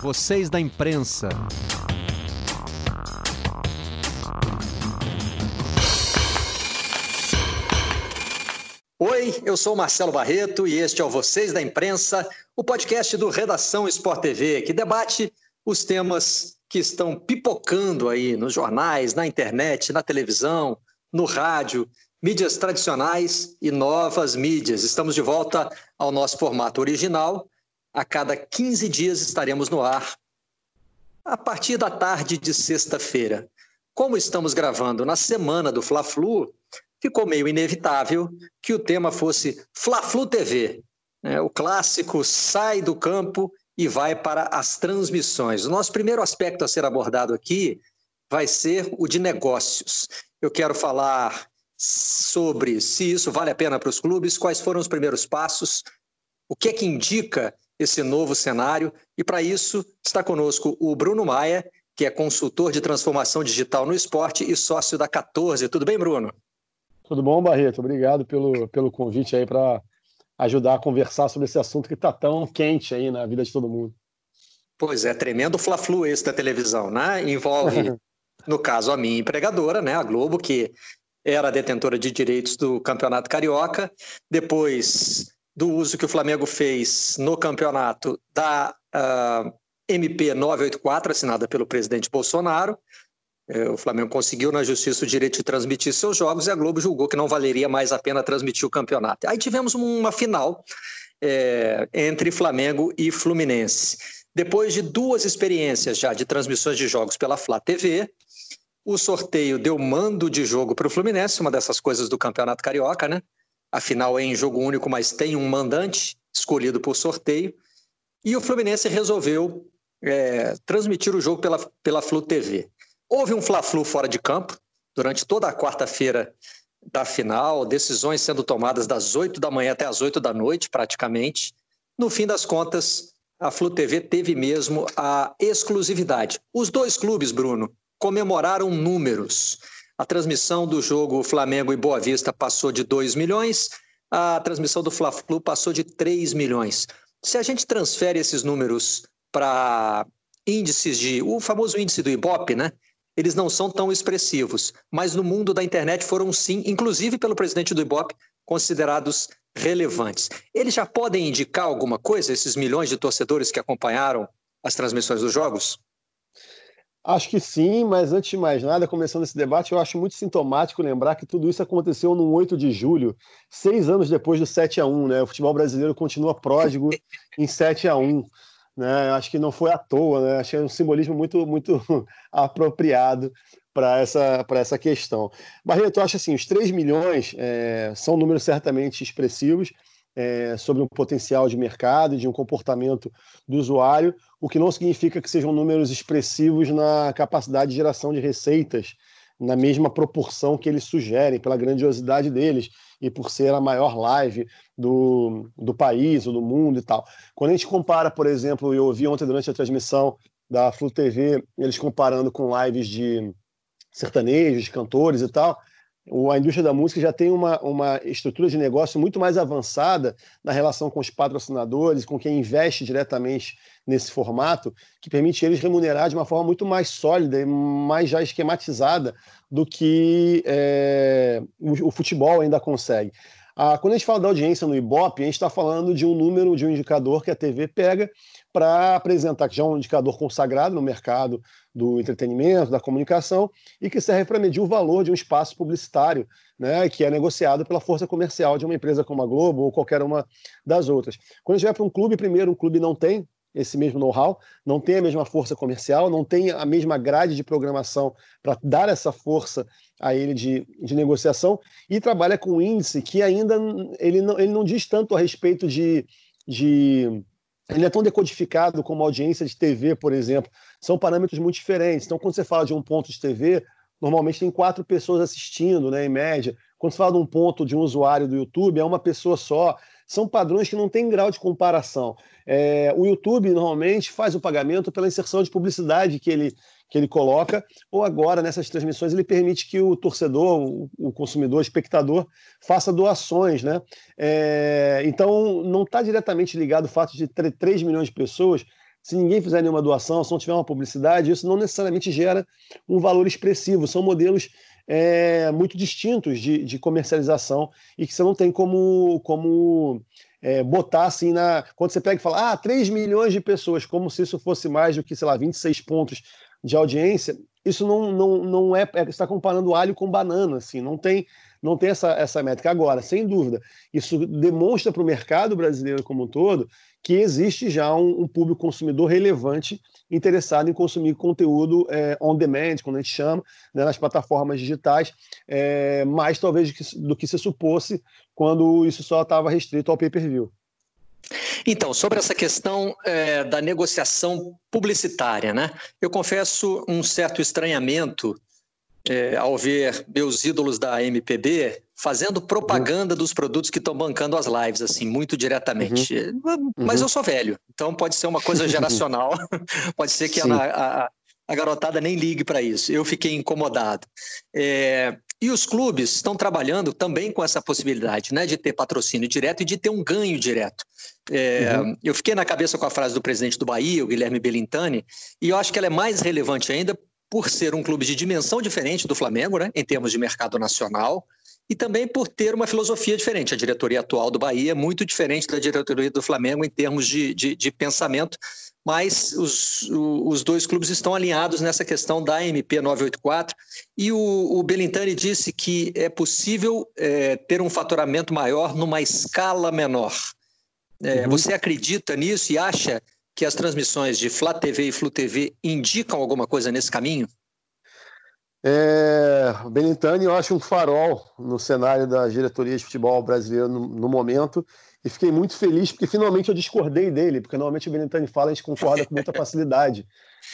Vocês da imprensa. Oi, eu sou Marcelo Barreto e este é o Vocês da Imprensa, o podcast do Redação Sport TV, que debate os temas que estão pipocando aí nos jornais, na internet, na televisão, no rádio, mídias tradicionais e novas mídias. Estamos de volta ao nosso formato original. A cada 15 dias estaremos no ar, a partir da tarde de sexta-feira. Como estamos gravando na semana do Fla-Flu, ficou meio inevitável que o tema fosse Fla-Flu TV. É, o clássico sai do campo e vai para as transmissões. O nosso primeiro aspecto a ser abordado aqui vai ser o de negócios. Eu quero falar sobre se isso vale a pena para os clubes, quais foram os primeiros passos, o que é que indica esse novo cenário. E para isso está conosco o Bruno Maia, que é consultor de transformação digital no esporte e sócio da 14. Tudo bem, Bruno? Tudo bom, Barreto? Obrigado pelo, pelo convite aí para ajudar a conversar sobre esse assunto que está tão quente aí na vida de todo mundo. Pois é, tremendo fla-flu esse da televisão, né? Envolve, no caso, a minha empregadora, né, a Globo, que era detentora de direitos do Campeonato Carioca, depois do uso que o Flamengo fez no campeonato da uh, MP 984, assinada pelo presidente Bolsonaro, é, o Flamengo conseguiu na justiça o direito de transmitir seus jogos e a Globo julgou que não valeria mais a pena transmitir o campeonato. Aí tivemos uma final é, entre Flamengo e Fluminense. Depois de duas experiências já de transmissões de jogos pela Flá TV, o sorteio deu mando de jogo para o Fluminense, uma dessas coisas do Campeonato Carioca, né? Afinal, é em jogo único, mas tem um mandante escolhido por sorteio. E o Fluminense resolveu é, transmitir o jogo pela, pela Flu TV. Houve um Fla-Flu fora de campo durante toda a quarta-feira da final, decisões sendo tomadas das 8 da manhã até as 8 da noite, praticamente. No fim das contas, a Flu TV teve mesmo a exclusividade. Os dois clubes, Bruno, comemoraram números. A transmissão do jogo Flamengo e Boa Vista passou de 2 milhões, a transmissão do Fla-Flu passou de 3 milhões. Se a gente transfere esses números para índices de. o famoso índice do Ibope, né? eles não são tão expressivos, mas no mundo da internet foram sim, inclusive pelo presidente do Ibope, considerados relevantes. Eles já podem indicar alguma coisa, esses milhões de torcedores que acompanharam as transmissões dos jogos? Acho que sim, mas antes de mais nada, começando esse debate, eu acho muito sintomático lembrar que tudo isso aconteceu no 8 de julho, seis anos depois do 7 a 1 né? O futebol brasileiro continua pródigo em 7 a 1 né? Acho que não foi à toa, né? Que é um simbolismo muito, muito apropriado para essa, essa questão. Barreto, eu acho assim, os 3 milhões é, são números certamente expressivos é, sobre um potencial de mercado e de um comportamento do usuário, o que não significa que sejam números expressivos na capacidade de geração de receitas na mesma proporção que eles sugerem, pela grandiosidade deles e por ser a maior live do, do país ou do mundo e tal. Quando a gente compara, por exemplo, eu ouvi ontem durante a transmissão da Flu TV, eles comparando com lives de sertanejos, de cantores e tal, a indústria da música já tem uma, uma estrutura de negócio muito mais avançada na relação com os patrocinadores, com quem investe diretamente nesse formato, que permite eles remunerar de uma forma muito mais sólida e mais já esquematizada do que é, o, o, futebol ainda consegue. Ah, quando a gente fala da audiência no Ibope, a gente está falando de um número, de um indicador que a TV pega para apresentar, que já é um indicador consagrado no mercado do entretenimento, da comunicação, e que serve para medir o valor de um espaço publicitário, né, que é negociado pela força comercial de uma empresa como a Globo ou qualquer uma das outras. Quando a gente vai para um clube, primeiro, um clube não tem esse mesmo know-how, não tem a mesma força comercial, não tem a mesma grade de programação para dar essa força a ele de, de negociação e trabalha com um índice que ainda ele não, ele não diz tanto a respeito de, de ele é tão decodificado como a audiência de TV, por exemplo. São parâmetros muito diferentes. Então, quando você fala de um ponto de TV, normalmente tem quatro pessoas assistindo, né, em média. Quando você fala de um ponto de um usuário do YouTube, é uma pessoa só. São padrões que não têm grau de comparação. É, o YouTube normalmente faz o pagamento pela inserção de publicidade que ele, que ele coloca, ou agora nessas transmissões ele permite que o torcedor, o, consumidor, o espectador, faça doações. Né? É, então não está diretamente ligado o fato de ter 3 milhões de pessoas se ninguém fizer nenhuma doação, se não tiver uma publicidade, isso não necessariamente gera um valor expressivo. São modelos é, muito distintos de, de, comercialização e que você não tem como, como é, botar assim na. Quando você pega e fala, ah, 3 milhões de pessoas, como se isso fosse mais do que, sei lá, 26 pontos de audiência, isso não, não, não é. é está comparando alho com banana, assim, não tem, não tem essa, essa métrica. Agora, sem dúvida, isso demonstra para o mercado brasileiro como um todo que existe já um, um, público consumidor relevante interessado em consumir conteúdo é, on demand, quando a gente chama, né, nas plataformas digitais, é, mais talvez do que, do que se supôs quando isso só estava restrito ao pay-per-view. Então, sobre essa questão é, da negociação publicitária, né? Eu confesso um certo estranhamento é, ao ver meus ídolos da MPB fazendo propaganda uhum. dos produtos que estão bancando as lives, assim, muito diretamente. Uhum. Mas uhum. eu sou velho, então pode ser uma coisa geracional, pode ser que a, a, a, garotada nem ligue para isso. Eu fiquei incomodado. É, e os clubes estão trabalhando também com essa possibilidade, né, de ter patrocínio direto e de ter um ganho direto. É, uhum. Eu fiquei na cabeça com a frase do presidente do Bahia, o Guilherme Belintani, e eu acho que ela é mais relevante ainda por ser um clube de dimensão diferente do Flamengo, né, em termos de mercado nacional, e também por ter uma filosofia diferente. A diretoria atual do Bahia é muito diferente da diretoria do Flamengo em termos de, de, de pensamento, mas os, os dois clubes estão alinhados nessa questão da MP 984. E o, o Belintani disse que é possível é, ter um faturamento maior numa escala menor. É, uhum. Você acredita nisso e acha que as transmissões de Flá TV e Flu TV indicam alguma coisa nesse caminho? É, Benintani, eu acho um farol no cenário da diretoria de futebol brasileiro no, no, momento e fiquei muito feliz porque finalmente eu discordei dele, porque normalmente o Benintani fala e a gente concorda com muita facilidade.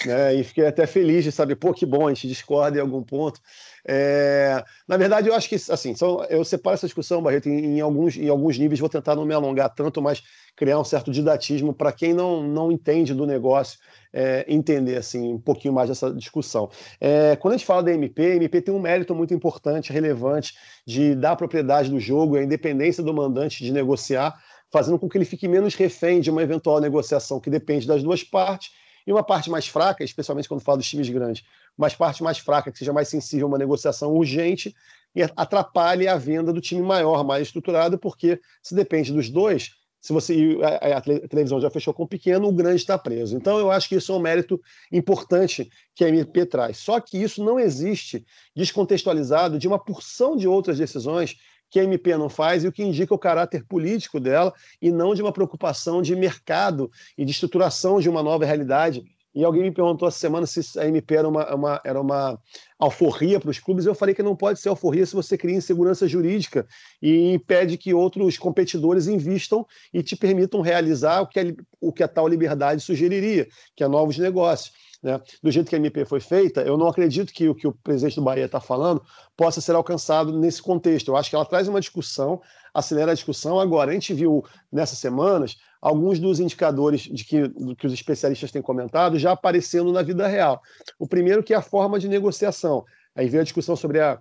Né? E fiquei até feliz de saber, pô, que bom, a gente discorda em algum ponto. É, na verdade, eu acho que, assim, só, eu separo essa discussão, Barreto, em, em, alguns, em alguns níveis, vou tentar não me alongar tanto, mas criar um certo didatismo para quem não, não entende do negócio é, entender assim, um pouquinho mais dessa discussão. É, quando a gente fala da MP, a MP tem um mérito muito importante, relevante, de dar a propriedade do jogo, a independência do mandante de negociar, fazendo com que ele fique menos refém de uma eventual negociação que depende das duas partes e uma parte mais fraca, especialmente quando fala dos times grandes, uma parte mais fraca, que seja mais sensível a uma negociação urgente e atrapalhe a venda do time maior, mais estruturado, porque se depende dos dois, se você a, a, televisão já fechou com o pequeno, o grande está preso. Então eu acho que isso é um mérito importante que a MP traz. Só que isso não existe descontextualizado de uma porção de outras decisões que a MP não faz e o que indica o caráter político dela e não de uma preocupação de mercado e de estruturação de uma nova realidade. E alguém me perguntou essa semana se a MP era uma, uma era uma alforria para os clubes. Eu falei que não pode ser alforria se você cria insegurança jurídica e impede que outros competidores invistam e te permitam realizar o que a, o que a tal liberdade sugeriria, que é novos negócios. Né? Do jeito que a MP foi feita, eu não acredito que o que o presidente do Bahia está falando possa ser alcançado nesse contexto. Eu acho que ela traz uma discussão, acelera a discussão. Agora, a gente viu nessas semanas alguns dos indicadores de que, que os especialistas têm comentado já aparecendo na vida real. O primeiro que é a forma de negociação. Aí veio a discussão sobre a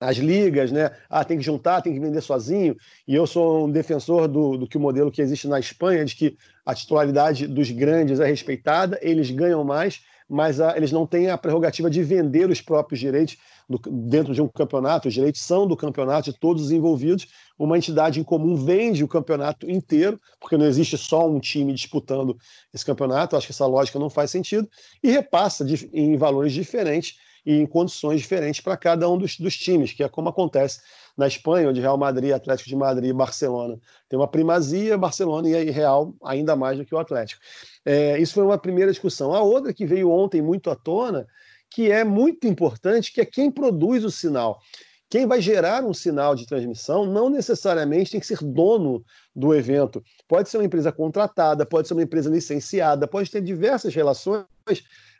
as ligas, né? Ah, tem que juntar, tem que vender sozinho. E eu sou um defensor do, do que o modelo que existe na Espanha, de que a titularidade dos grandes é respeitada, eles ganham mais, mas a, eles não têm a prerrogativa de vender os próprios direitos do, dentro de um campeonato. Os direitos são do campeonato de todos os envolvidos. Uma entidade em comum vende o campeonato inteiro, porque não existe só um time disputando esse campeonato. Acho que essa lógica não faz sentido. E repassa de, em valores diferentes e em condições diferentes para cada um dos, dos, times, que é como acontece na Espanha, onde Real Madrid, Atlético de Madrid e Barcelona tem uma primazia, Barcelona e Real ainda mais do que o Atlético. É, isso foi uma primeira discussão. A outra que veio ontem muito à tona, que é muito importante, que é quem produz o sinal. Quem vai gerar um sinal de transmissão não necessariamente tem que ser dono do evento. Pode ser uma empresa contratada, pode ser uma empresa licenciada, pode ter diversas relações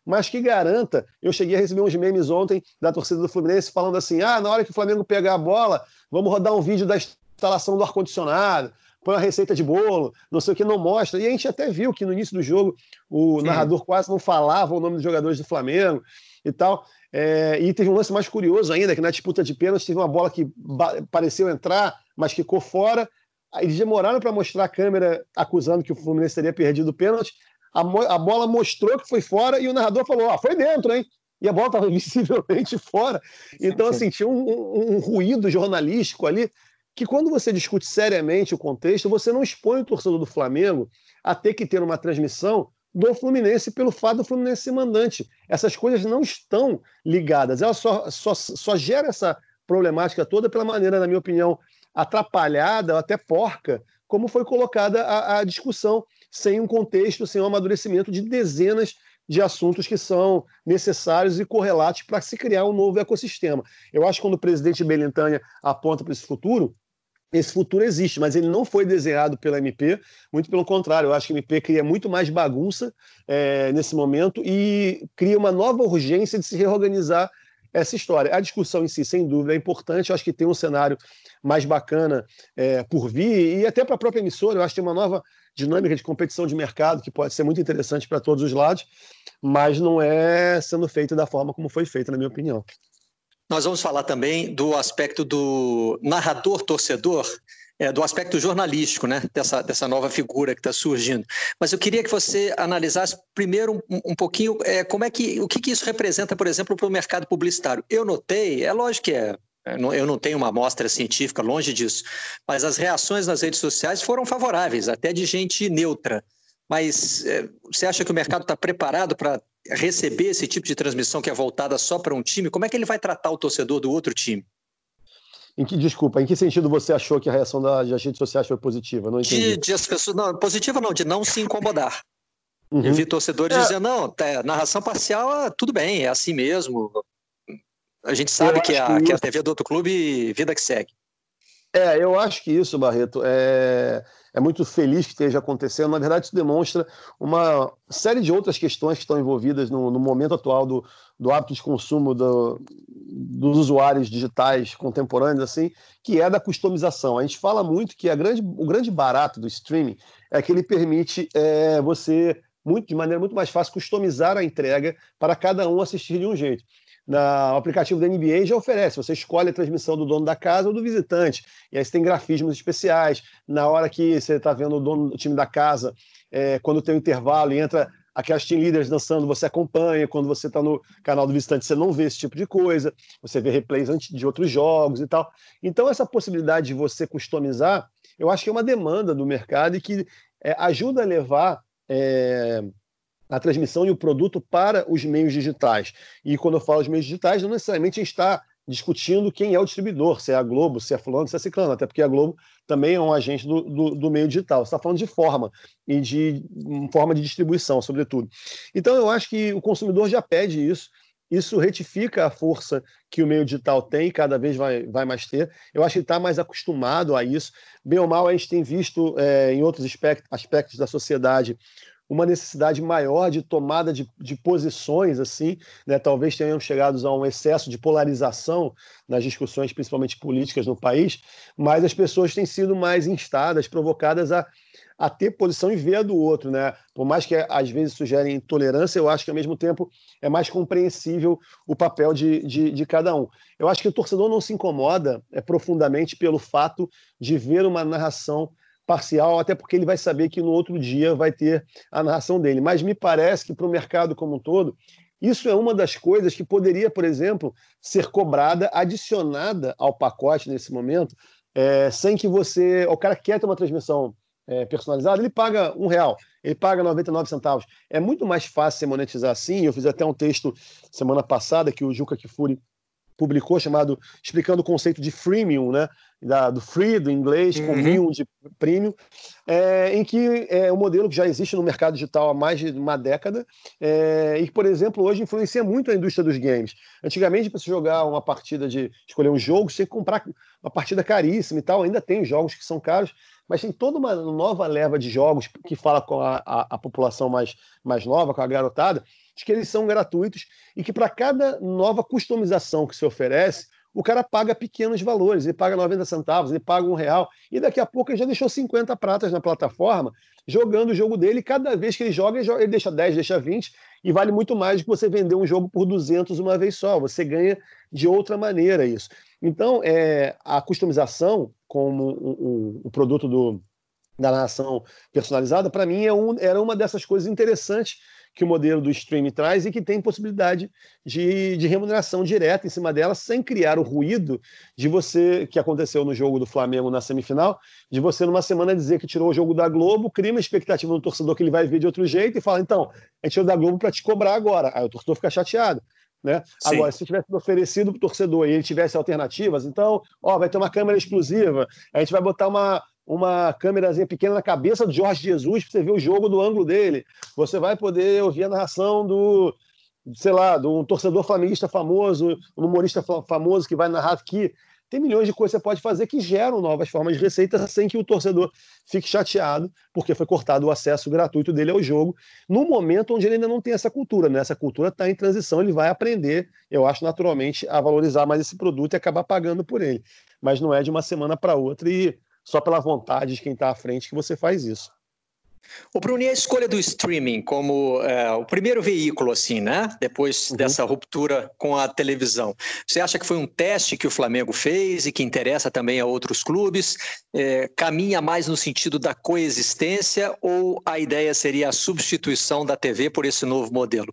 mas que garanta. Eu cheguei a receber uns memes ontem da torcida do Fluminense falando assim: ah, na hora que o Flamengo pegar a bola, vamos rodar um vídeo da instalação do ar-condicionado, põe uma receita de bolo, não sei o que, não mostra. E a gente até viu que no início do jogo o Sim. narrador quase não falava o nome dos jogadores do Flamengo e tal. É, e teve um lance mais curioso ainda, que na disputa de pênalti teve uma bola que pareceu entrar, mas ficou fora. Eles demoraram para mostrar a câmera acusando que o Fluminense teria perdido o pênalti. a, a bola mostrou que foi fora e o narrador falou: ah, foi dentro, hein? E a bola estava visivelmente fora. Então, assim, tinha um, um, um ruído jornalístico ali que quando você discute seriamente o contexto, você não expõe o torcedor do Flamengo a ter que ter uma transmissão do Fluminense pelo fato do Fluminense ser mandante. Essas coisas não estão ligadas. Ela só, só, só gera essa problemática toda pela maneira, na minha opinião, atrapalhada, até porca, como foi colocada a, a discussão, sem um contexto, sem um amadurecimento de dezenas de assuntos que são necessários e correlatos para se criar um novo ecossistema. Eu acho que quando o presidente Belintânia aponta para esse futuro, esse futuro existe, mas ele não foi desenhado pela MP, muito pelo contrário, eu acho que a MP cria muito mais bagunça é, nesse momento e cria uma nova urgência de se reorganizar essa história. A discussão em si, sem dúvida, é importante, eu acho que tem um cenário mais bacana é, por vir, e até para a própria emissora, eu acho que tem uma nova dinâmica de competição de mercado que pode ser muito interessante para todos os lados, mas não é sendo feita da forma como foi feita, na minha opinião. Nós vamos falar também do aspecto do narrador-torcedor, é, do aspecto jornalístico, né, dessa, dessa nova figura que está surgindo. Mas eu queria que você analisasse primeiro um, um pouquinho é, como é que o que, que isso representa, por exemplo, para o mercado publicitário. Eu notei, é lógico que é eu não tenho uma amostra científica, longe disso, mas as reações nas redes sociais foram favoráveis, até de gente neutra. Mas é, você acha que o mercado está preparado para receber esse tipo de transmissão que é voltada só para um time? Como é que ele vai tratar o torcedor do outro time? Em que, desculpa, em que sentido você achou que a reação das redes sociais foi positiva? Não entendi. De, de as pessoas, não, positiva não, de não se incomodar. Uhum. Eu vi torcedores é. dizendo, não, tá, narração parcial, tudo bem, é assim mesmo. A gente sabe que a, que, que a TV do outro clube, vida que segue. É, eu acho que isso, Barreto, é, é muito feliz que esteja acontecendo. Na verdade, isso demonstra uma série de outras questões que estão envolvidas no, no momento atual do, do hábito de consumo do, dos usuários digitais contemporâneos, assim, que é da customização. A gente fala muito que a grande, o grande barato do streaming é que ele permite é, você, muito, de maneira muito mais fácil, customizar a entrega para cada um assistir de um jeito na, o aplicativo da NBA já oferece. Você escolhe a transmissão do dono da casa ou do visitante. E aí você tem grafismos especiais. Na hora que você está vendo o dono do time da casa, é, quando tem um intervalo e entra aquelas team leaders dançando, você acompanha. Quando você está no canal do visitante, você não vê esse tipo de coisa. Você vê replays de outros jogos e tal. Então, essa possibilidade de você customizar, eu acho que é uma demanda do mercado e que é, ajuda a levar. É, a transmissão e o produto para os meios digitais. E quando eu falo os meios digitais, não necessariamente está discutindo quem é o distribuidor, se é a Globo, se é fulano, se é ciclano, até porque a Globo também é um agente do, do, do meio digital. Você está falando de forma e de forma de distribuição, sobretudo. Então eu acho que o consumidor já pede isso, isso retifica a força que o meio digital tem, cada vez vai, vai mais ter. Eu acho que está mais acostumado a isso. Bem ou mal, a gente tem visto é, em outros aspectos da sociedade uma necessidade maior de tomada de, de posições, assim, né? talvez tenhamos chegado a um excesso de polarização nas discussões, principalmente políticas no país, mas as pessoas têm sido mais instadas, provocadas a, a ter posição e ver a do outro, né? Por mais que às vezes sugerem intolerância, eu acho que ao mesmo tempo é mais compreensível o papel de, de, de cada um. Eu acho que o torcedor não se incomoda é, profundamente pelo fato de ver uma narração parcial, até porque ele vai saber que no outro dia vai ter a narração dele. Mas me parece que para o mercado como um todo, isso é uma das coisas que poderia, por exemplo, ser cobrada, adicionada ao pacote nesse momento, é, sem que você. O cara quer ter uma transmissão é, personalizada, ele paga um real, ele paga 99 centavos. É muito mais fácil monetizar assim. Eu fiz até um texto semana passada que o Juca Kifuri publicou chamado explicando o conceito de freemium, né? Da, do free do inglês com uhum. de premium, é, em que é um modelo que já existe no mercado digital há mais de uma década é, e que, por exemplo, hoje influencia muito a indústria dos games. Antigamente, para você jogar uma partida de escolher um jogo, você tinha que comprar uma partida caríssima e tal. Ainda tem jogos que são caros, mas tem toda uma nova leva de jogos que fala com a, a, a população mais, mais nova, com a garotada, de que eles são gratuitos e que para cada nova customização que se oferece, o cara paga pequenos valores, ele paga 90 centavos, ele paga um real, e daqui a pouco ele já deixou 50 pratas na plataforma jogando o jogo dele, cada vez que ele joga, ele, deixa 10, deixa 20, e vale muito mais do que você vender um jogo por 200 uma vez só, você ganha de outra maneira isso. Então, é, a customização como o produto do, da narração personalizada, para mim é um, era uma dessas coisas interessantes que o modelo do streaming traz e que tem possibilidade de, de remuneração direta em cima dela, sem criar o ruído de você, que aconteceu no jogo do Flamengo na semifinal, de você numa semana dizer que tirou o jogo da Globo, cria uma expectativa no torcedor que ele vai ver de outro jeito e fala, então, a gente tirou da Globo para te cobrar agora. Aí o torcedor fica chateado. Né? Agora, se tivesse oferecido para o torcedor e ele tivesse alternativas, então, ó, vai ter uma câmera exclusiva, a gente vai botar uma, uma câmerazinha pequena na cabeça do Jorge Jesus para você ver o jogo do ângulo dele. Você vai poder ouvir a narração do, sei lá, de um torcedor flamenguista famoso, um humorista famoso que vai narrar aqui. Tem milhões de coisas que você pode fazer que geram novas formas de receita sem que o torcedor fique chateado, porque foi cortado o acesso gratuito dele ao jogo, no momento onde ele ainda não tem essa cultura. Né? Essa cultura está em transição, ele vai aprender, eu acho, naturalmente, a valorizar mais esse produto e acabar pagando por ele. Mas não é de uma semana para outra e só pela vontade de quem está à frente que você faz isso. O Bruno, e a escolha do streaming como é, o primeiro veículo, assim, né? Depois uhum. dessa ruptura com a televisão. Você acha que foi um teste que o Flamengo fez e que interessa também a outros clubes? É, caminha mais no sentido da coexistência ou a ideia seria a substituição da TV por esse novo modelo?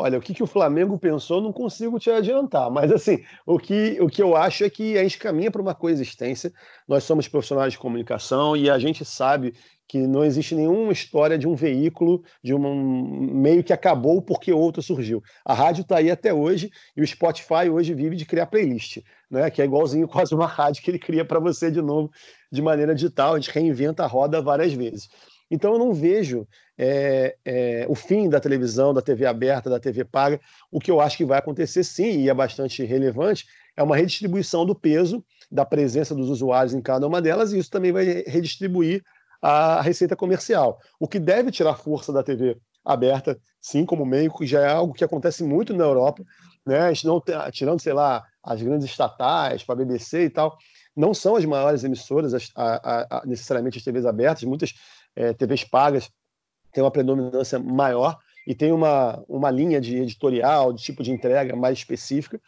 Olha, o que, que o Flamengo pensou, não consigo te adiantar. Mas, assim, o que, o que eu acho é que a gente caminha para uma coexistência. Nós somos profissionais de comunicação e a gente sabe que não existe nenhuma história de um veículo, de um meio que acabou porque outro surgiu. A rádio está aí até hoje e o Spotify hoje vive de criar playlist, né? que é igualzinho quase uma rádio que ele cria para você de novo de maneira digital. A gente reinventa a roda várias vezes. Então eu não vejo é, é, o fim da televisão, da TV aberta, da TV paga. O que eu acho que vai acontecer sim, e é bastante relevante, é uma redistribuição do peso da presença dos usuários em cada uma delas, e isso também vai redistribuir a receita comercial. O que deve tirar força da TV aberta, sim, como meio, que já é algo que acontece muito na Europa, né? Não tirando, sei lá, as grandes estatais, para a BBC e tal, não são as maiores emissoras, as, a, a, necessariamente as TVs abertas, muitas é, TVs pagas têm uma predominância maior e tem uma, uma linha de editorial, de tipo de entrega mais específica.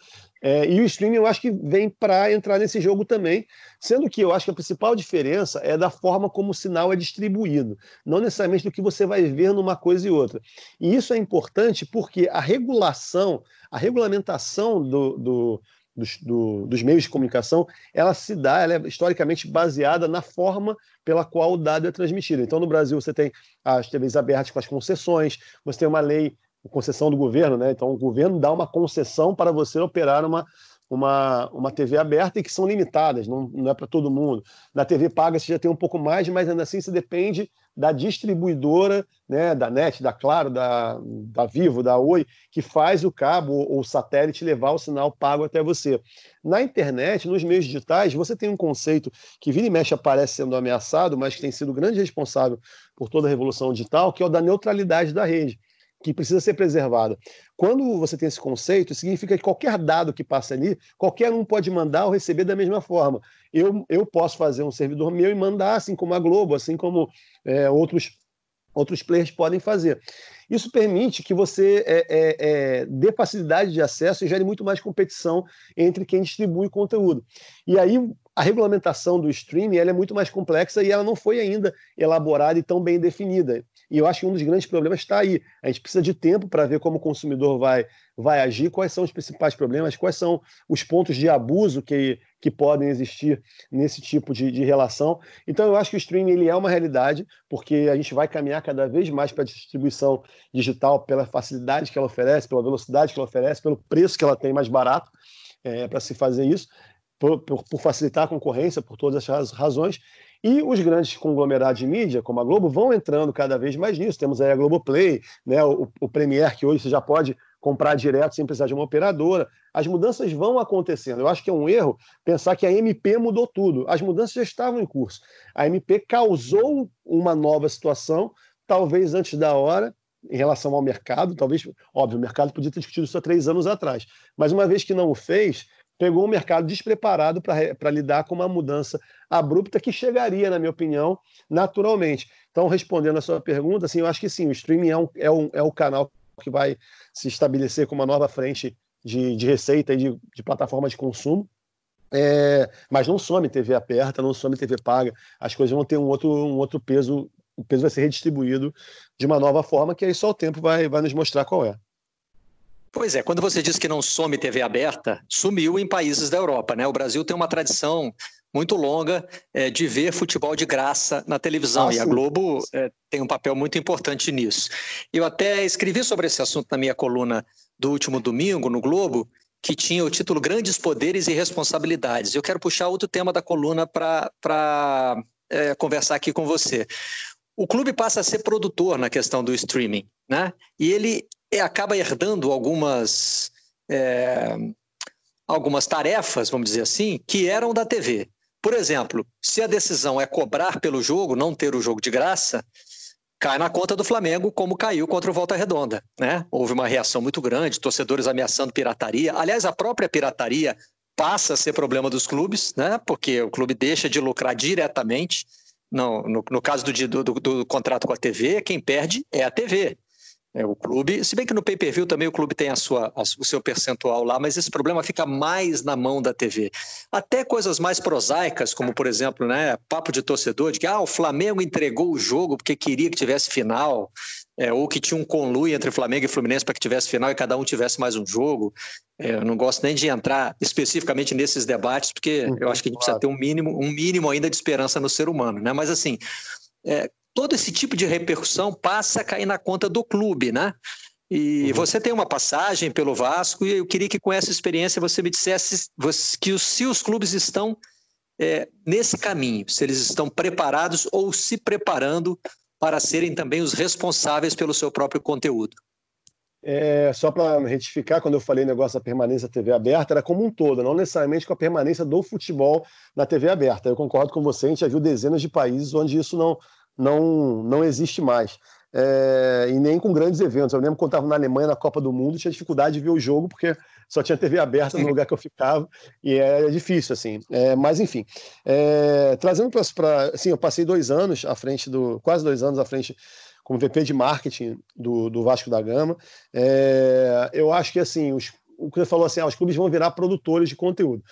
É, e o streaming eu acho que vem para entrar nesse jogo também, sendo que eu acho que a principal diferença é da forma como o sinal é distribuído, não necessariamente do que você vai ver numa coisa e outra. E isso é importante porque a regulação, a regulamentação do, do dos, do, dos, meios de comunicação, ela se dá, ela é historicamente baseada na forma pela qual o dado é transmitido. Então, no Brasil, você tem as TVs abertas com as concessões, você tem uma lei, concessão do governo, né? Então, o governo dá uma concessão para você operar uma, uma, uma TV aberta e que são limitadas, não, não é para todo mundo. Na TV paga você já tem um pouco mais, mas ainda assim você depende da distribuidora, né, da NET, da Claro, da, da Vivo, da Oi, que faz o cabo ou o satélite levar o sinal pago até você. Na internet, nos meios digitais, você tem um conceito que vira e mexe aparece sendo ameaçado, mas que tem sido grande responsável por toda a revolução digital, que é o da neutralidade da rede que precisa ser preservada. Quando você tem esse conceito, significa que qualquer dado que passa ali, qualquer um pode mandar ou receber da mesma forma. Eu, eu posso fazer um servidor meu e mandar, assim como a Globo, assim como é, outros, outros players podem fazer. Isso permite que você é, é, é, dê facilidade de acesso e gere muito mais competição entre quem distribui conteúdo. E aí a regulamentação do streaming ela é muito mais complexa e ela não foi ainda elaborada e tão bem definida. E eu acho que um dos grandes problemas está aí. A gente precisa de tempo para ver como o consumidor vai, vai agir, quais são os principais problemas, quais são os pontos de abuso que, que podem existir nesse tipo de, de relação. Então, eu acho que o streaming ele é uma realidade, porque a gente vai caminhar cada vez mais para a distribuição digital pela facilidade que ela oferece, pela velocidade que ela oferece, pelo preço que ela tem mais barato é, para se fazer isso. Por, por, por, facilitar a concorrência, por todas essas razões. E os grandes conglomerados de mídia, como a Globo, vão entrando cada vez mais nisso. Temos aí a Globoplay, né, o, o Premier, que hoje você já pode comprar direto sem precisar de uma operadora. As mudanças vão acontecendo. Eu acho que é um erro pensar que a MP mudou tudo. As mudanças já estavam em curso. A MP causou uma nova situação, talvez antes da hora, em relação ao mercado. Talvez, óbvio, o mercado podia ter discutido isso há três anos atrás. Mas uma vez que não o fez, pegou o mercado despreparado para lidar com uma mudança abrupta que chegaria, na minha opinião, naturalmente. Então, respondendo a sua pergunta, assim, eu acho que sim, o streaming é, um, é, um, é o canal que vai se estabelecer como uma nova frente de, de receita e de, de plataforma de consumo. É, mas não some TV aberta, não some TV paga. As coisas vão ter um outro, um outro peso, o peso vai ser redistribuído de uma nova forma, que aí só o tempo vai, vai nos mostrar qual é. Pois é, quando você diz que não some TV aberta, sumiu em países da Europa, né? O Brasil tem uma tradição muito longa é, de ver futebol de graça na televisão ah, e a Globo é, tem um papel muito importante nisso. Eu até escrevi sobre esse assunto na minha coluna do último domingo no Globo, que tinha o título Grandes Poderes e Responsabilidades. Eu quero puxar outro tema da coluna para é, conversar aqui com você. O clube passa a ser produtor na questão do streaming, né? E ele acaba herdando algumas, é, algumas tarefas, vamos dizer assim, que eram da TV. Por exemplo, se a decisão é cobrar pelo jogo, não ter o jogo de graça, cai na conta do Flamengo, como caiu contra o Volta Redonda. Né? Houve uma reação muito grande, torcedores ameaçando pirataria. Aliás, a própria pirataria passa a ser problema dos clubes, né? porque o clube deixa de lucrar diretamente. No, no, no caso do, do, do, do contrato com a TV, quem perde é a TV. É, o clube, se bem que no pay-per-view também o clube tem a sua, a, o seu percentual lá, mas esse problema fica mais na mão da TV. Até coisas mais prosaicas, como por exemplo, né, papo de torcedor, de que ah, o Flamengo entregou o jogo porque queria que tivesse final, é, ou que tinha um conluio entre Flamengo e Fluminense para que tivesse final e cada um tivesse mais um jogo. É, eu não gosto nem de entrar especificamente nesses debates, porque eu acho que a gente precisa ter um mínimo, um mínimo ainda de esperança no ser humano, né? Mas assim, é, todo esse tipo de repercussão passa a cair na conta do clube, né? E uhum. você tem uma passagem pelo Vasco e eu queria que com essa experiência você me dissesse que se os clubes estão é, nesse caminho, se eles estão preparados ou se preparando para serem também os responsáveis pelo seu próprio conteúdo. É, só para retificar, quando eu falei negócio da permanência da TV aberta, era como um todo, não necessariamente com a permanência do futebol na TV aberta. Eu concordo com você, a gente já viu dezenas de países onde isso não, não, não existe mais. É, e nem com grandes eventos. Eu lembro quando estava na Alemanha na Copa do Mundo, tinha dificuldade de ver o jogo, porque só tinha TV aberta no lugar que eu ficava, e era difícil, assim. É, mas, enfim, é, trazendo para. Assim, eu passei dois anos à frente do. quase dois anos à frente como VP de marketing do, do Vasco da Gama. É, eu acho que, assim, os, o que você falou assim, ah, os clubes vão virar produtores de conteúdo.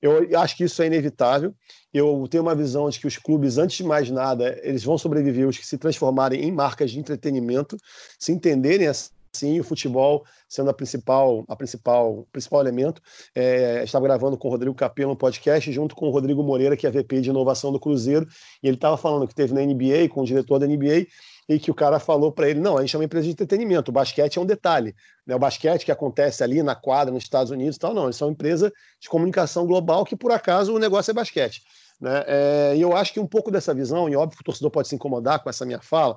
Eu acho que isso é inevitável. Eu tenho uma visão de que os clubes, antes de mais nada, eles vão sobreviver os que se transformarem em marcas de entretenimento, se entenderem assim, o futebol sendo a principal, a principal, principal elemento. É, estava gravando com o Rodrigo Capello um podcast, junto com o Rodrigo Moreira, que é VP de inovação do Cruzeiro, e ele estava falando que teve na NBA, com o diretor da NBA, e que o cara falou para ele: não, a gente é uma empresa de entretenimento, o basquete é um detalhe. Né? O basquete que acontece ali na quadra nos Estados Unidos e tal, não, eles são uma empresa de comunicação global que, por acaso, o negócio é basquete. Né? É, e eu acho que um pouco dessa visão, e óbvio que o torcedor pode se incomodar com essa minha fala,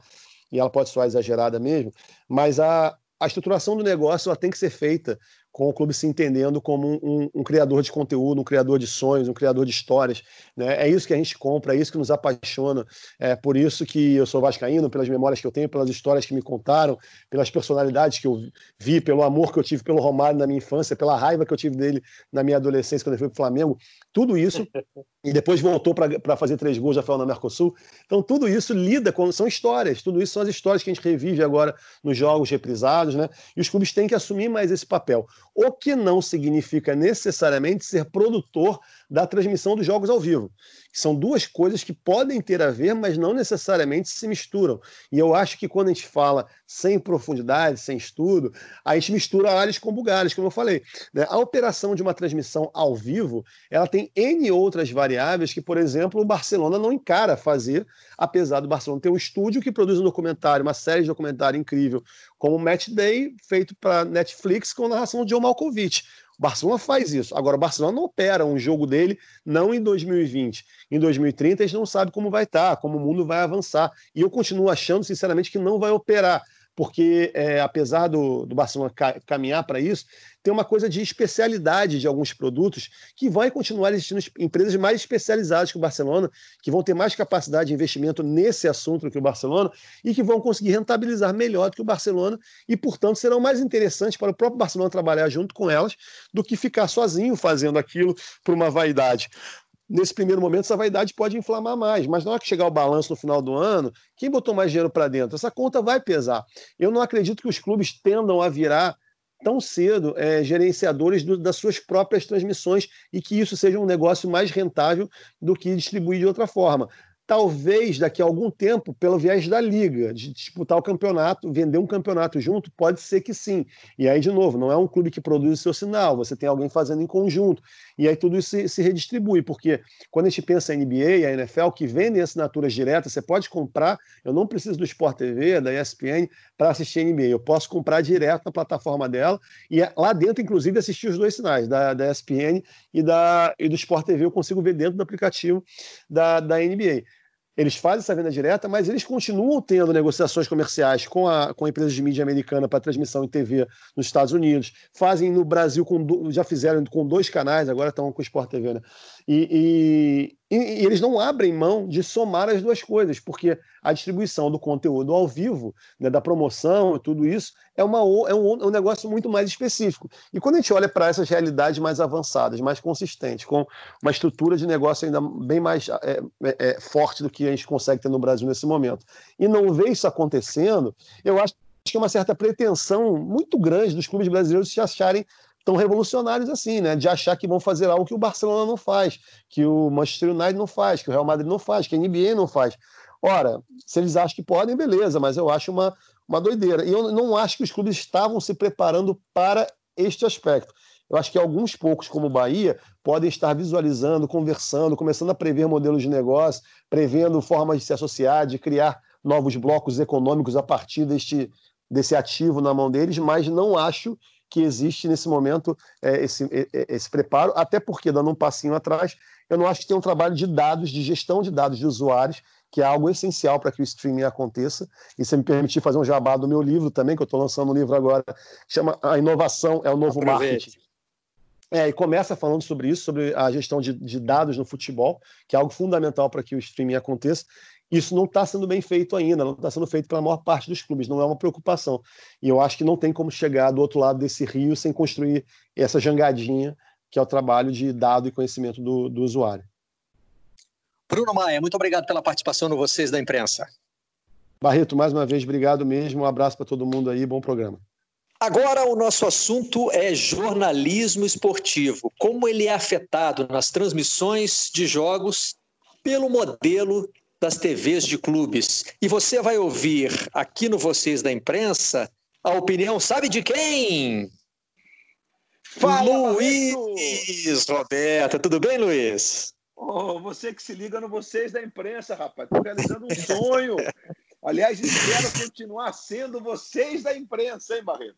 e ela pode soar exagerada mesmo, mas a, a estruturação do negócio ela tem que ser feita com o clube se entendendo como um, um, um, criador de conteúdo, um criador de sonhos, um criador de histórias. Né? É isso que a gente compra, é isso que nos apaixona. É por isso que eu sou vascaíno, pelas memórias que eu tenho, pelas histórias que me contaram, pelas personalidades que eu vi, pelo amor que eu tive pelo Romário na minha infância, pela raiva que eu tive dele na minha adolescência quando ele foi para o Flamengo. Tudo isso e depois voltou para fazer três gols já falou na Mercosul. Então, tudo isso lida com. São histórias, tudo isso são as histórias que a gente revive agora nos jogos reprisados, né? E os clubes têm que assumir mais esse papel. O que não significa necessariamente ser produtor da transmissão dos jogos ao vivo. São duas coisas que podem ter a ver, mas não necessariamente se misturam. E eu acho que quando a gente fala sem profundidade, sem estudo, a gente mistura alhos com bugalhos, como eu falei. Né? A operação de uma transmissão ao vivo, ela tem N outras variáveis que, por exemplo, o Barcelona não encara fazer, apesar do Barcelona ter um estúdio que produz um documentário, uma série de documentário incrível, como o Match Day, feito para Netflix com narração de John Malkovich. O Barcelona faz isso. Agora, o Barcelona não opera um jogo dele não em 2020. Em 2030, a gente não sabe como vai estar, como o mundo vai avançar. E eu continuo achando, sinceramente, que não vai operar porque é, apesar do, do Barcelona ca caminhar para isso, tem uma coisa de especialidade de alguns produtos que vai continuar existindo empresas mais especializadas que o Barcelona, que vão ter mais capacidade de investimento nesse assunto que o Barcelona e que vão conseguir rentabilizar melhor do que o Barcelona e, portanto, serão mais interessantes para o próprio Barcelona trabalhar junto com elas do que ficar sozinho fazendo aquilo por uma vaidade nesse primeiro momento, essa vaidade pode inflamar mais, mas na hora que chegar o balanço no final do ano, quem botou mais dinheiro para dentro? Essa conta vai pesar. Eu não acredito que os clubes tendam a virar tão cedo é, gerenciadores do, das suas próprias transmissões e que isso seja um negócio mais rentável do que distribuir de outra forma talvez daqui a algum tempo, pelo viés da liga, de disputar o campeonato, vender um campeonato junto, pode ser que sim. E aí, de novo, não é um clube que produz o seu sinal, você tem alguém fazendo em conjunto. E aí tudo isso se, se redistribui, porque quando a gente pensa em NBA a NFL, que vendem assinaturas diretas, você pode comprar, eu não preciso do Sport TV, da ESPN, para assistir NBA, eu posso comprar direto na plataforma dela, e é, lá dentro, inclusive, assistir os dois sinais, da, da ESPN e, da, e do Sport TV, eu consigo ver dentro do aplicativo da, da NBA eles fazem essa venda direta, mas eles continuam tendo negociações comerciais com a, com a empresa de mídia americana para transmissão em TV nos Estados Unidos. Fazem no Brasil, com, já fizeram com dois canais, agora estão com o Sport TV, né? E, e, e, eles não abrem mão de somar as duas coisas, porque a distribuição do conteúdo ao vivo, né, da promoção e tudo isso, é, uma, é, um, é um negócio muito mais específico. E quando a gente olha para essas realidades mais avançadas, mais consistentes, com uma estrutura de negócio ainda bem mais é, é, é, forte do que a gente consegue ter no Brasil nesse momento, e não vê isso acontecendo, eu acho que é uma certa pretensão muito grande dos clubes brasileiros se acharem tão revolucionários assim, né? De achar que vão fazer algo que o Barcelona não faz, que o Manchester United não faz, que o Real Madrid não faz, que a NBA não faz. Ora, se eles acham que podem, beleza, mas eu acho uma, uma doideira. E eu não acho que os clubes estavam se preparando para este aspecto. Eu acho que alguns poucos, como o Bahia, podem estar visualizando, conversando, começando a prever modelos de negócio, prevendo formas de se associar, de criar novos blocos econômicos a partir deste, desse ativo na mão deles, mas não acho que existe nesse momento é, esse, esse preparo, até porque, dando um passinho atrás, eu não acho que tem um trabalho de dados, de gestão de dados de usuários, que é algo essencial para que o streaming aconteça. E se me permitir fazer um jabá do meu livro também, que eu estou lançando um livro agora, que chama A Inovação é o Novo Aproveite. Marketing. É, e começa falando sobre isso, sobre a gestão de, de, dados no futebol, que é algo fundamental para que o streaming aconteça. Isso não está sendo bem feito ainda, não está sendo feito pela maior parte dos clubes, não é uma preocupação. E eu acho que não tem como chegar do outro lado desse rio sem construir essa jangadinha, que é o trabalho de dado e conhecimento do, do usuário. Bruno Maia, muito obrigado pela participação no Vocês da Imprensa. Barreto, mais uma vez, obrigado mesmo. Um abraço para todo mundo aí, bom programa. Agora, o nosso assunto é jornalismo esportivo. Como ele é afetado nas transmissões de jogos pelo modelo das TVs de clubes. E você vai ouvir aqui no Vocês da Imprensa a opinião, sabe de quem? Fala, Luiz Roberta. Tudo bem, Luiz? Oh, você que se liga no Vocês da Imprensa, rapaz. Estou realizando um sonho. Aliás, espero continuar sendo vocês da imprensa, hein, Barreto?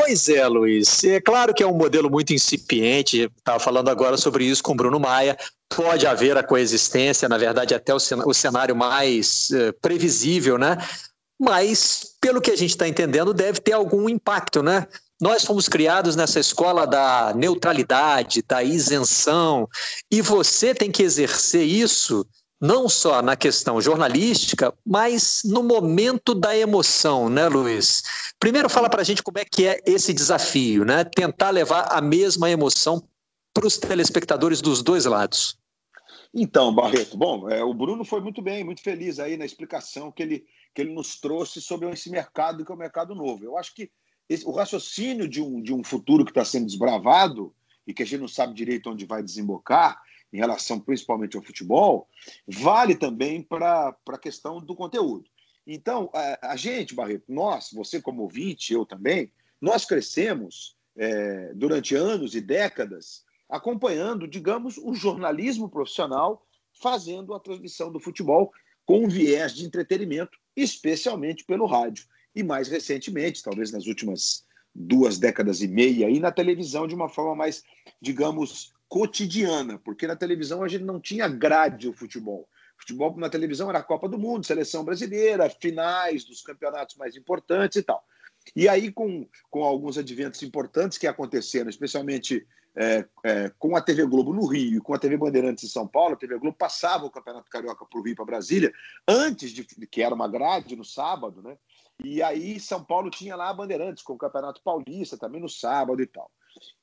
Pois é, Luiz. É claro que é um modelo muito incipiente. Estava falando agora sobre isso com Bruno Maia. Pode haver a coexistência, na verdade, até o cenário mais uh, previsível, né? Mas, pelo que a gente está entendendo, deve ter algum impacto, né? Nós fomos criados nessa escola da neutralidade, da isenção, e você tem que exercer isso não só na questão jornalística, mas no momento da emoção, né, Luiz? Primeiro fala para a gente como é que é esse desafio, né? Tentar levar a mesma emoção para os telespectadores dos dois lados. Então, Barreto, bom, é, o Bruno foi muito bem, muito feliz aí na explicação que ele, que ele nos trouxe sobre esse mercado que é o mercado novo. Eu acho que esse, o raciocínio de um, de um futuro que está sendo desbravado e que a gente não sabe direito onde vai desembocar, em relação principalmente ao futebol, vale também para a questão do conteúdo. Então, a, a, gente, Barreto, nós, você como ouvinte, eu também, nós crescemos é, durante anos e décadas acompanhando, digamos, o jornalismo profissional fazendo a transmissão do futebol com um viés de entretenimento, especialmente pelo rádio. E mais recentemente, talvez nas últimas duas décadas e meia, aí na televisão de uma forma mais, digamos, cotidiana, porque na televisão a gente não tinha grade o futebol. Futebol na televisão era a Copa do Mundo, seleção brasileira, finais dos campeonatos mais importantes e tal. E aí, com, com alguns adventos importantes que aconteceram, especialmente é, é, com a TV Globo no Rio e com a TV Bandeirantes em São Paulo, a TV Globo passava o Campeonato Carioca para o Rio para Brasília, antes de que era uma grade no sábado, né? E aí São Paulo tinha lá a Bandeirantes com o Campeonato Paulista também no sábado e tal.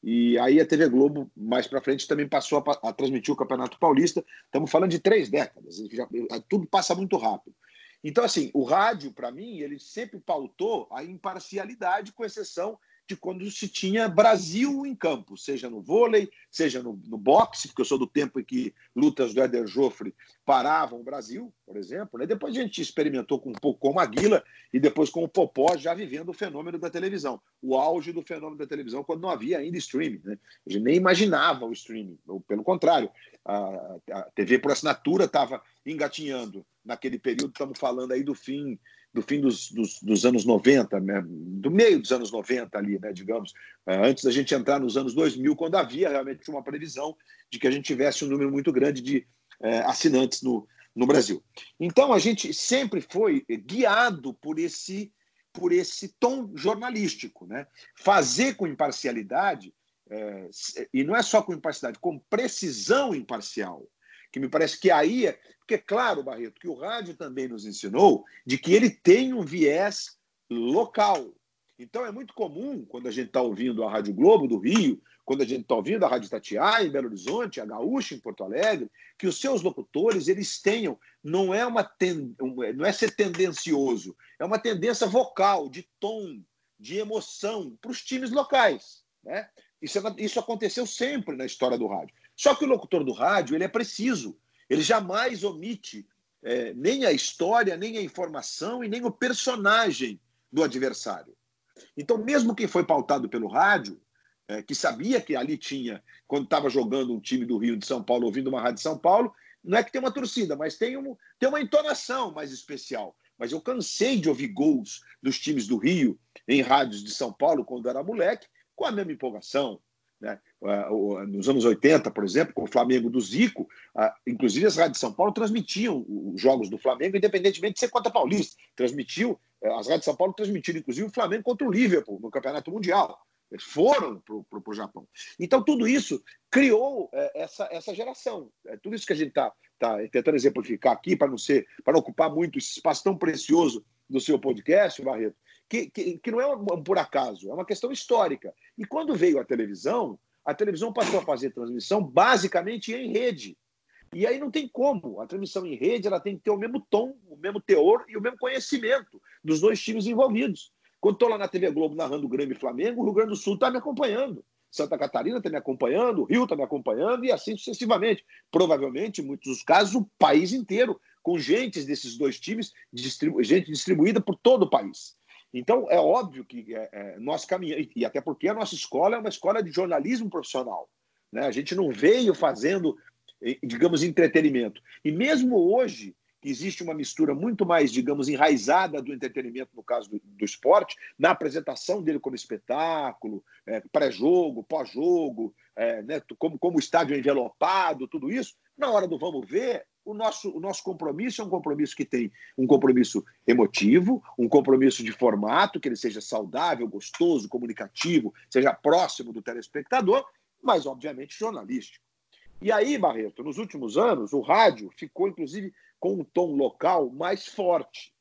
E aí a TV Globo, mais para frente, também passou a, a, transmitir o Campeonato Paulista. Estamos falando de três décadas, já, tudo passa muito rápido. Então, assim, o rádio, para mim, ele sempre pautou a imparcialidade, com exceção de quando se tinha Brasil em campo, seja no vôlei, seja no, no boxe, porque eu sou do tempo em que lutas do Éder Joffre paravam o Brasil, por exemplo. Né? Depois a gente experimentou com um pouco com o Maguila e depois com o Popó, já vivendo o fenômeno da televisão, o auge do fenômeno da televisão, quando não havia ainda streaming. Né? A gente nem imaginava o streaming, pelo contrário, a, a TV por assinatura estava engatinhando naquele período, estamos falando aí do fim do fim dos, dos, dos anos 90, né? do meio dos anos 90 ali, né? digamos, é, antes da gente entrar nos anos 2000, quando havia realmente uma previsão de que a gente tivesse um número muito grande de é, assinantes no, no Brasil. Então a gente sempre foi guiado por esse por esse tom jornalístico, né? Fazer com imparcialidade é, e não é só com imparcialidade, com precisão imparcial que me parece que aí é. Porque, claro, Barreto, que o rádio também nos ensinou de que ele tem um viés local. Então é muito comum, quando a gente está ouvindo a Rádio Globo do Rio, quando a gente está ouvindo a Rádio Tatiá em Belo Horizonte, a Gaúcha em Porto Alegre, que os seus locutores eles tenham, não é uma ten, não é ser tendencioso, é uma tendência vocal, de tom, de emoção para os times locais. Né? Isso, é isso aconteceu sempre na história do rádio. Só que o locutor do rádio ele é preciso, ele jamais omite é, nem a história, nem a informação e nem o personagem do adversário. Então, mesmo quem foi pautado pelo rádio, é, que sabia que ali tinha, quando estava jogando um time do Rio de São Paulo, ouvindo uma rádio de São Paulo, não é que tem uma torcida, mas tem, um, tem uma entonação mais especial. Mas eu cansei de ouvir gols dos times do Rio em rádios de São Paulo quando era moleque, com a mesma empolgação, né? Nos anos 80, por exemplo, com o Flamengo do Zico, inclusive as rádios de São Paulo transmitiam os jogos do Flamengo, independentemente de ser contra Paulista. Transmitiu, eh, as rádios de São Paulo transmitiram, inclusive, o Flamengo contra o Liverpool no Campeonato Mundial. Eles foram para o Japão. Então, tudo isso criou é, essa, essa geração. É, tudo isso que a gente está tá tentando exemplificar aqui, para não ser, para ocupar muito esse espaço tão precioso do seu podcast, Barreto, que, que, que não é um, por acaso, é uma questão histórica. E quando veio a televisão, a televisão passou a fazer transmissão basicamente em rede. E aí não tem como. A transmissão em rede ela tem que ter o mesmo tom, o mesmo teor e o mesmo conhecimento dos dois times envolvidos. Quando estou lá na TV Globo narrando o Grêmio e Flamengo, o Rio Grande do Sul está me acompanhando. Santa Catarina está me acompanhando, o Rio está me acompanhando e assim sucessivamente. Provavelmente, em muitos dos casos, o país inteiro, com gente desses dois times, distribu gente distribuída por todo o país. Então, é óbvio que é, é, nós caminhamos, e até porque a nossa escola é uma escola de jornalismo profissional. Né? A gente não veio fazendo, digamos, entretenimento. E mesmo hoje, existe uma mistura muito mais, digamos, enraizada do entretenimento, no caso do, do esporte, na apresentação dele como espetáculo, é, pré-jogo, pós-jogo, é, né, como, como o estádio envelopado, tudo isso, na hora do vamos ver, o nosso, o nosso compromisso é um compromisso que tem um compromisso emotivo, um compromisso de formato, que ele seja saudável, gostoso, comunicativo, seja próximo do telespectador, mas, obviamente, jornalístico. E aí, Barreto, nos últimos anos, o rádio ficou, inclusive, com um tom local mais forte.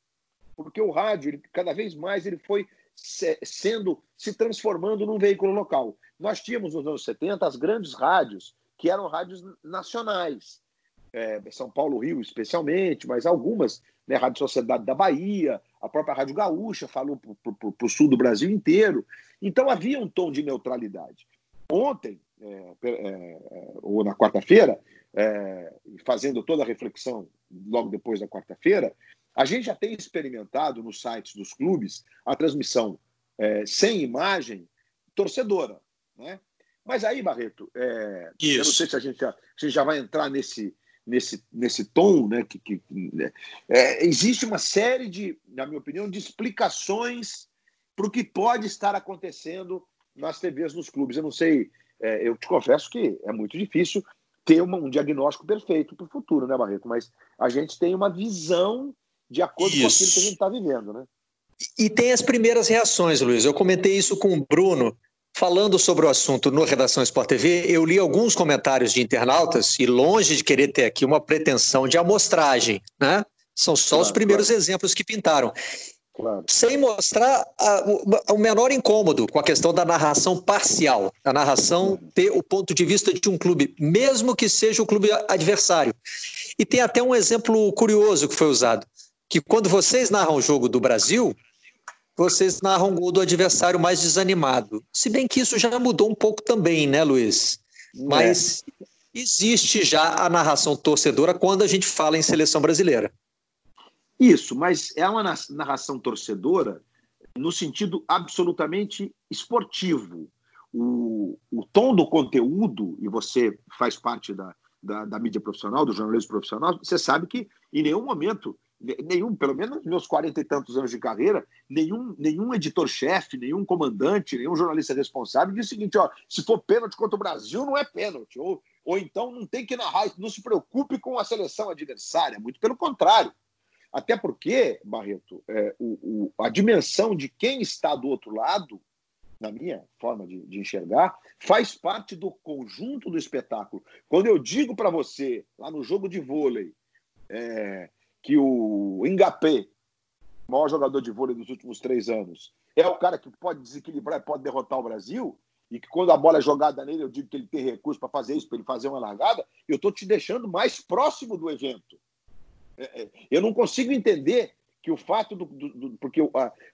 Porque o rádio, ele, cada vez mais, ele foi se, sendo, se transformando num veículo local. Nós tínhamos, nos anos 70, as grandes rádios, que eram rádios nacionais é, São Paulo, Rio especialmente, mas algumas, né, Rádio Sociedade da Bahia, a própria Rádio Gaúcha falou para o sul do Brasil inteiro. Então havia um tom de neutralidade. Ontem, é, é, é ou na quarta-feira, é, fazendo toda a reflexão logo depois da quarta-feira, a gente já tem experimentado nos sites dos clubes a transmissão é, sem imagem torcedora. Né? Mas aí, Barreto, é, eu não sei se a gente já, a gente já vai entrar nesse, nesse, nesse tom, né, que, que né, é, existe uma série de, na minha opinião, de explicações para o que pode estar acontecendo nas TVs nos clubes. Eu não sei, é, eu te confesso que é muito difícil ter uma, um diagnóstico perfeito para o futuro, né, Barreto? Mas a gente tem uma visão de acordo isso. com aquilo que a gente está vivendo, né? E tem as primeiras reações, Luiz. Eu comentei isso com o Bruno Falando sobre o assunto no Redação Sport TV, eu li alguns comentários de internautas e longe de querer ter aqui uma pretensão de amostragem, né? São só claro, os primeiros claro. exemplos que pintaram. Claro. Sem mostrar a, o menor incômodo com a questão da narração parcial, a narração ter o ponto de vista de um clube, mesmo que seja o clube adversário. E tem até um exemplo curioso que foi usado, que quando vocês narram o jogo do Brasil, vocês narram gol do adversário mais desanimado. Se bem que isso já mudou um pouco também, né, Luiz? Mas é. existe já a narração torcedora quando a gente fala em seleção brasileira. Isso, mas é uma narração torcedora no sentido absolutamente esportivo. O, o tom do conteúdo, e você faz parte da, da, da mídia profissional, do jornalismo profissional, você sabe que em nenhum momento nenhum, pelo menos nos meus quarenta e tantos anos de carreira, nenhum, nenhum editor-chefe, nenhum comandante, nenhum jornalista responsável diz o seguinte: ó, se for pênalti contra o Brasil, não é pênalti. Ou, ou então não tem que narrar, não se preocupe com a seleção adversária, muito pelo contrário. Até porque, Barreto, é, o, o, a dimensão de quem está do outro lado, na minha forma de, de enxergar, faz parte do conjunto do espetáculo. Quando eu digo para você, lá no jogo de vôlei, é, que o Ngapé, maior jogador de vôlei dos últimos três anos, é o cara que pode desequilibrar e pode derrotar o Brasil, e que quando a bola é jogada nele, eu digo que ele tem recurso para fazer isso, para ele fazer uma largada, eu estou te deixando mais próximo do evento. É, é, eu não consigo entender que o fato do. do, do porque eu,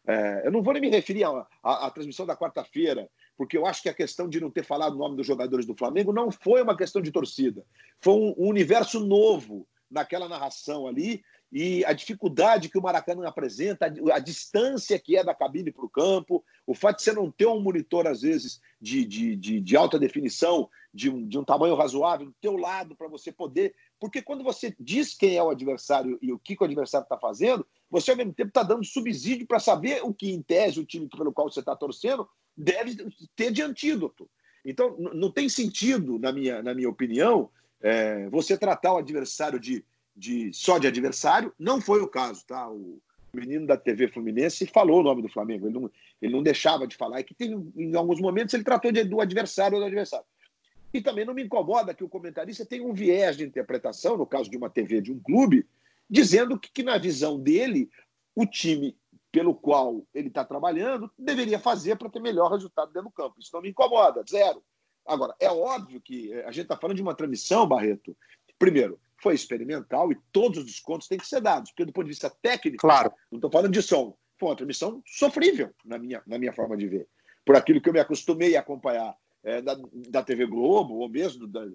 é, eu não vou nem me referir à transmissão da quarta-feira, porque eu acho que a questão de não ter falado o nome dos jogadores do Flamengo não foi uma questão de torcida. Foi um, um universo novo naquela narração ali, e a dificuldade que o Maracanã apresenta, a, distância que é da cabine para o campo, o fato de você não ter um monitor, às vezes, de, de, de, de alta definição, de um, de um tamanho razoável, do teu lado, para você poder. Porque quando você diz quem é o adversário e o que, que o adversário está fazendo, você, ao mesmo tempo, está dando subsídio para saber o que, em tese, o time pelo qual você está torcendo deve ter de antídoto. Então, não tem sentido, na minha, na minha opinião, é, você tratar o adversário de de só de adversário. Não foi o caso, tá? O menino da TV Fluminense falou o nome do Flamengo. Ele não, ele não deixava de falar. E que tem, em alguns momentos ele tratou de, do adversário ou do adversário. E também não me incomoda que o comentarista tenha um viés de interpretação, no caso de uma TV de um clube, dizendo que, que na visão dele, o time pelo qual ele está trabalhando deveria fazer para ter melhor resultado dentro do campo. Isso não me incomoda, zero. Agora, é óbvio que a gente está falando de uma transmissão, Barreto. Primeiro, foi experimental e todos os descontos têm que ser dados, porque do ponto de vista técnico, claro. não estou falando de som, foi uma transmissão sofrível, na minha, na minha forma de ver. Por aquilo que eu me acostumei a acompanhar é, da, da TV Globo, ou mesmo da,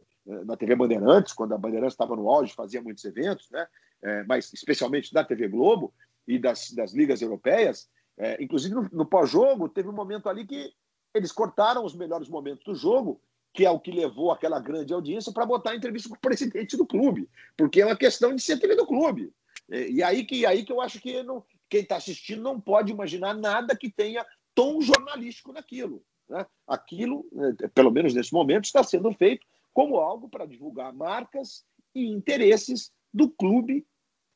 da TV Bandeirantes, quando a Bandeirantes estava no auge, fazia muitos eventos, né? É, mas especialmente da TV Globo e das, das ligas europeias. É, inclusive, no, no pós-jogo, teve um momento ali que eles cortaram os melhores momentos do jogo que é o que levou aquela grande audiência para botar a entrevista com o presidente do clube, porque é uma questão de ser do clube. E aí que, aí que eu acho que não, quem está assistindo não pode imaginar nada que tenha tom jornalístico naquilo. Né? Aquilo, eh, pelo menos nesse momento, está sendo feito como algo para divulgar marcas e interesses do clube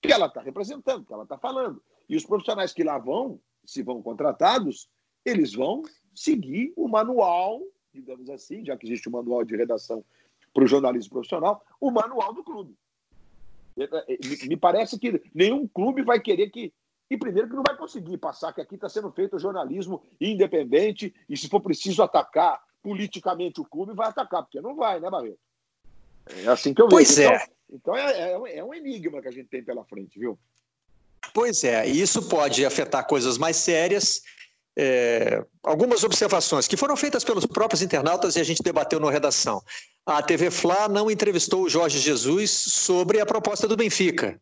que ela está representando, que ela está falando. E os profissionais que lá vão, se vão contratados, eles vão seguir o manual digamos assim, já que existe o um manual de redação para o jornalismo profissional, o manual do clube. É, é, me parece que nenhum clube vai querer que. E primeiro que não vai conseguir passar que aqui está sendo feito jornalismo independente e se for preciso atacar politicamente o clube, vai atacar, porque não vai, né, Barreto? É assim que eu vejo. Pois é. Então, então é, é, é um enigma que a gente tem pela frente, viu? Pois é, e isso pode afetar coisas mais sérias é, algumas observações que foram feitas pelos próprios internautas e a gente debateu na redação. A TV Fla não entrevistou o Jorge Jesus sobre a proposta do Benfica.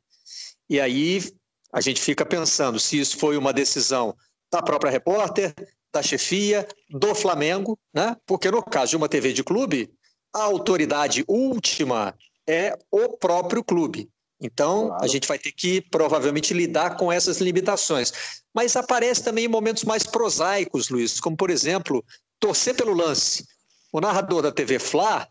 E aí a gente fica pensando se isso foi uma decisão da própria repórter, da chefia, do Flamengo, né? porque no caso de uma TV de clube, a autoridade última é o próprio clube. Então, claro. a gente vai ter que provavelmente lidar com essas limitações. Mas aparece também em momentos mais prosaicos, Luiz, como por exemplo, torcer pelo lance. O narrador da TV Fla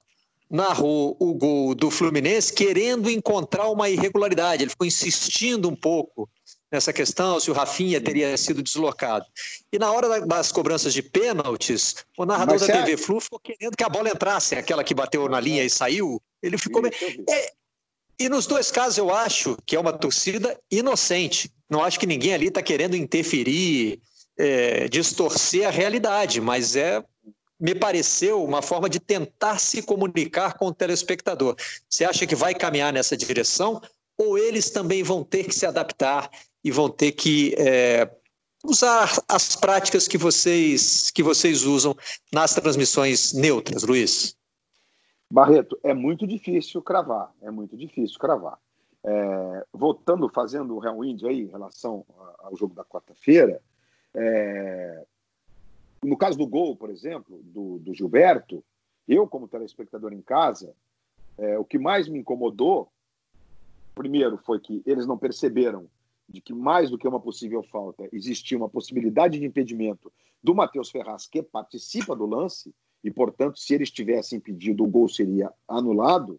narrou o gol do Fluminense querendo encontrar uma irregularidade. Ele ficou insistindo um pouco nessa questão, se o Rafinha teria sido deslocado. E na hora das cobranças de pênaltis, o narrador Mas da TV Flu ficou querendo que a bola entrasse, aquela que bateu na linha e saiu. Ele ficou. É, e nos dois casos eu acho que é uma torcida inocente. Não acho que ninguém ali está querendo interferir, é, distorcer a realidade, mas é me pareceu uma forma de tentar se comunicar com o telespectador. Você acha que vai caminhar nessa direção? Ou eles também vão ter que se adaptar e vão ter que é, usar as práticas que vocês que vocês usam nas transmissões neutras, Luiz? Barreto, é muito difícil cravar, é muito difícil cravar. É, voltando, fazendo o Real Índio aí em relação ao jogo da quarta-feira, é, no caso do gol, por exemplo, do, do Gilberto, eu, como telespectador em casa, é, o que mais me incomodou, primeiro, foi que eles não perceberam de que mais do que uma possível falta, existia uma possibilidade de impedimento do Matheus Ferraz, que participa do lance, e, portanto, se eles tivessem impedido, o gol seria anulado.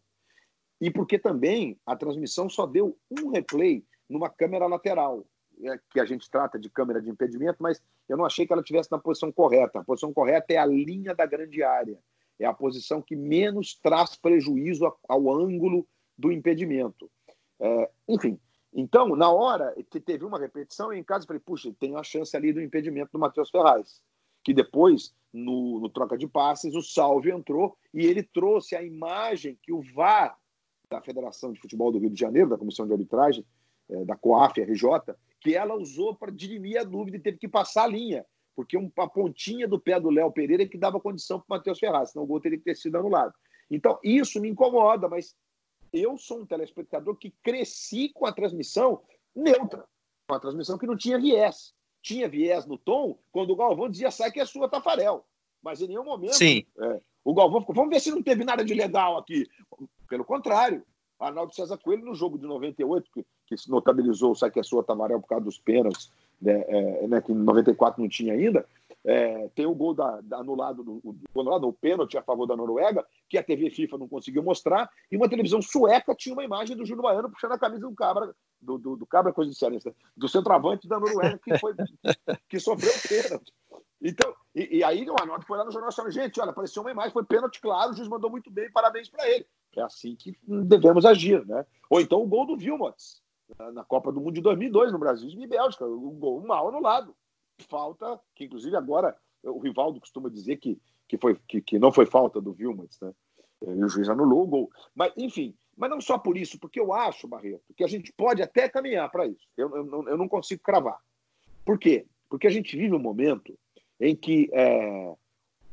E porque também a transmissão só deu um replay numa câmera lateral, é, que a gente trata de câmera de impedimento, mas eu não achei que ela tivesse na posição correta. A posição correta é a linha da grande área. É a posição que menos traz prejuízo ao ângulo do impedimento. É, enfim, então, na hora que teve uma repetição, em casa, falei, puxa, tem a chance ali do impedimento do Matheus Ferraz. Que depois, no, no, troca de passes, o Salve entrou e ele trouxe a imagem que o VAR da Federação de Futebol do Rio de Janeiro, da Comissão de Arbitragem, é, da COAF, RJ, que ela usou para dirimir a dúvida e teve que passar a linha, porque uma pontinha do pé do Léo Pereira é que dava condição para o Matheus Ferraz, senão o gol teria que ter sido anulado. Então, isso me incomoda, mas eu sou um telespectador que cresci com a transmissão neutra, com a transmissão que não tinha viés. Tinha viés no tom quando o Galvão dizia sai que é sua, Tafarel. Mas em nenhum momento Sim. É, o Galvão ficou, vamos ver se não teve nada de legal aqui. Pelo contrário, Arnaldo César Coelho, no jogo de 98, que, que se notabilizou o sai que é sua, Tafarel, por causa dos pênaltis, né, é, né, que em 94 não tinha ainda, é, tem o gol da, da anulado, do, anulado, o pênalti a favor da Noruega, que a TV FIFA não conseguiu mostrar, e uma televisão sueca tinha uma imagem do Júlio Baiano puxando a camisa do Cabra, do, do, do Cabra, coisa de sério, do centroavante da Noruega, que, foi, que sofreu o pênalti. Então, e, e aí o Arnaldo foi lá no Jornal Nacional, gente, olha, apareceu uma imagem, foi pênalti claro, o juiz mandou muito bem, parabéns para ele. É assim que devemos agir, né? Ou então o gol do Vilmots, na Copa do Mundo de 2002, no Brasil e Bélgica, o gol mal anulado falta, que inclusive agora o Rivaldo costuma dizer que, que, foi, que, que não foi falta do Vilmans, né? E o juiz anulou o gol. Mas, enfim, mas não só por isso, porque eu acho, Barreto, que a gente pode até caminhar para isso. Eu, eu, eu, não consigo cravar. Por quê? Porque a gente vive um momento em que é,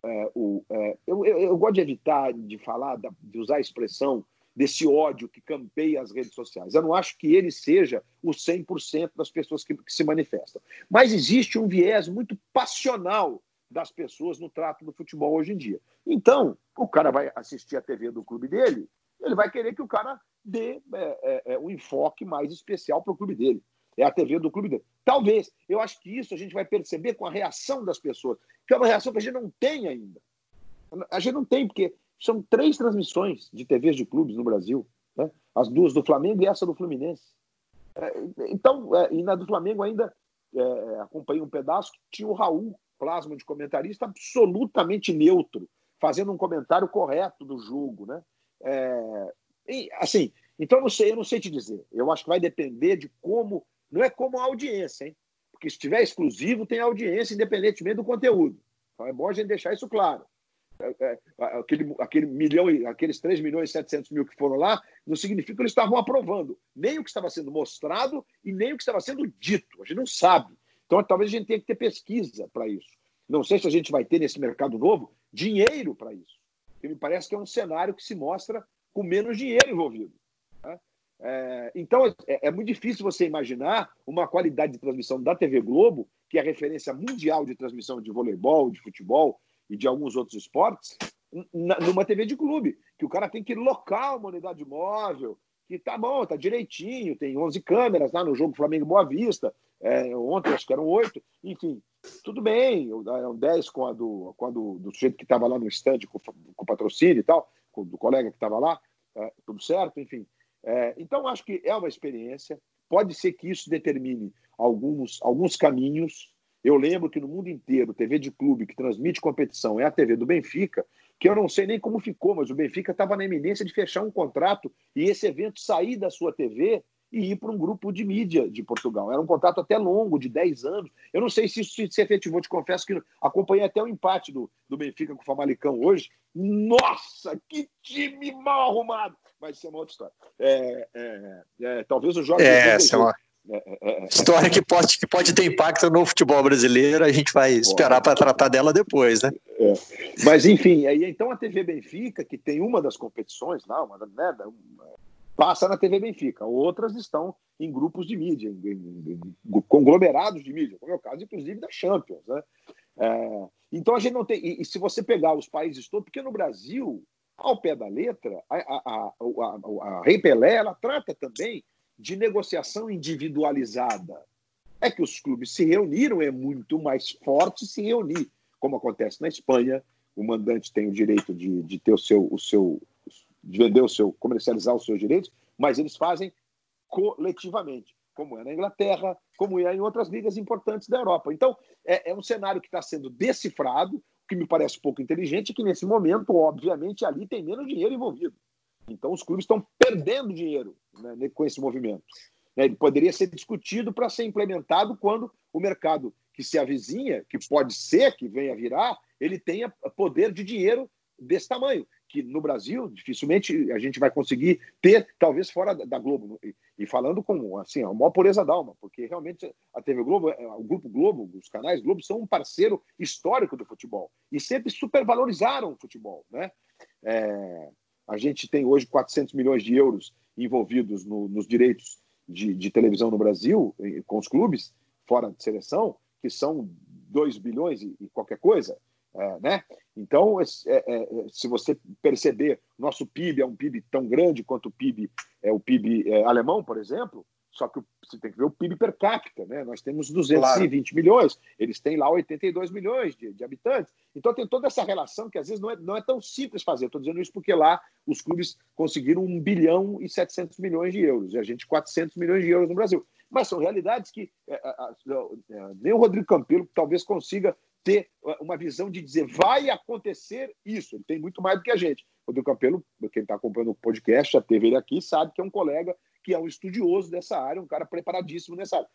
é, o, é, eu, eu, gosto de evitar de falar, de usar a expressão desse ódio que campeia as redes sociais. Eu não acho que ele seja o 100% das pessoas que, que se manifestam. Mas existe um viés muito passional das pessoas no trato do futebol hoje em dia. Então, o cara vai assistir a TV do clube dele, ele vai querer que o cara dê é, é, é um enfoque mais especial para o clube dele. É a TV do clube dele. Talvez. Eu acho que isso a gente vai perceber com a reação das pessoas, que é uma reação que a gente não tem ainda. A gente não tem, porque são três transmissões de TVs de clubes no Brasil, né? as duas do Flamengo e essa do Fluminense. É, então, é, e na do Flamengo ainda é, acompanhei um pedaço que tinha o Raul, plasma de comentarista, absolutamente neutro, fazendo um comentário correto do jogo. Né? É, e, assim, então não sei, eu não sei te dizer. Eu acho que vai depender de como. Não é como a audiência, hein? Porque se tiver exclusivo, tem audiência, independentemente do conteúdo. Então é bom a gente deixar isso claro. É, é, aquele, aquele milhão, aqueles 3 milhões e 700 mil que foram lá, não significa que eles estavam aprovando nem o que estava sendo mostrado e nem o que estava sendo dito. A gente não sabe. Então, talvez a gente tenha que ter pesquisa para isso. Não sei se a gente vai ter nesse mercado novo dinheiro para isso. Me parece que é um cenário que se mostra com menos dinheiro envolvido. Né? É, então, é, é muito difícil você imaginar uma qualidade de transmissão da TV Globo, que é referência mundial de transmissão de voleibol, de futebol, e de alguns outros esportes numa TV de clube, que o cara tem que locar uma unidade móvel, que tá bom, tá direitinho, tem 11 câmeras lá no jogo Flamengo Boa Vista, é, ontem acho que eram oito, enfim, tudo bem, eram 10 com a do, com a do, do sujeito que estava lá no estande com, com o patrocínio e tal, com, do colega que estava lá, é, tudo certo, enfim. É, então, acho que é uma experiência, pode ser que isso determine alguns, alguns caminhos, eu lembro que no mundo inteiro, TV de clube que transmite competição é a TV do Benfica, que eu não sei nem como ficou, mas o Benfica estava na iminência de fechar um contrato e esse evento sair da sua TV e ir para um grupo de mídia de Portugal. Era um contrato até longo, de 10 anos. Eu não sei se isso se efetivou, te confesso que acompanhei até o empate do, do Benfica com o Famalicão hoje. Nossa, que time mal arrumado! Mas isso é uma outra história. É, é, é, talvez o Jorge é, Jesus, É, é, é, História que pode, que pode ter impacto no futebol brasileiro, a gente vai esperar para tratar dela depois, né? É. Mas, enfim, aí, então a TV Benfica, que tem uma das competições lá, uma, né, passa na TV Benfica. Outras estão em grupos de mídia, em, em, em conglomerados de mídia, como é o caso, inclusive, da Champions. Né? É, então a gente não tem. E, e, se você pegar os países todos, porque no Brasil, ao pé da letra, a, a, a, a, Rei Pelé ela trata também de negociação individualizada. É que os clubes se reuniram, é muito mais forte se reunir, como acontece na Espanha. O mandante tem o direito de, de ter o seu, o seu, de vender o seu, comercializar os seus direitos, mas eles fazem coletivamente, como é na Inglaterra, como é em outras ligas importantes da Europa. Então, é, é um cenário que está sendo decifrado, o que me parece pouco inteligente, é que nesse momento, obviamente, ali tem menos dinheiro envolvido. Então, os clubes estão perdendo dinheiro né, com esse movimento. Né? Ele poderia ser discutido para ser implementado quando o mercado que se avizinha, que pode ser que venha a virar, ele tenha poder de dinheiro desse tamanho, que no Brasil dificilmente a gente vai conseguir ter, talvez fora da Globo. E, falando com assim, a maior pureza da alma, porque realmente a TV Globo, é, o Grupo Globo, os canais Globo são um parceiro histórico do futebol e sempre supervalorizaram o futebol. Né? É, a gente tem hoje 400 milhões de euros envolvidos no, nos direitos de, de, televisão no Brasil, com os clubes, fora de seleção, que são 2 bilhões e, e qualquer coisa. É, né? Então, é, é, se você perceber, nosso PIB é um PIB tão grande quanto o PIB é o PIB é, alemão, por exemplo, só que você tem que ver o PIB per capita, né? Nós temos 220 claro. milhões, eles têm lá 82 milhões de, de, habitantes. Então tem toda essa relação que às vezes não é, não é tão simples fazer. Estou dizendo isso porque lá os clubes conseguiram 1 bilhão e 700 milhões de euros, e a gente 400 milhões de euros no Brasil. Mas são realidades que é, é, nem o Rodrigo Campelo talvez consiga ter uma visão de dizer vai acontecer isso. Ele tem muito mais do que a gente. Rodrigo Campelo, quem está acompanhando o podcast, já teve ele aqui, sabe que é um colega que é um estudioso dessa área, um cara preparadíssimo nessa área.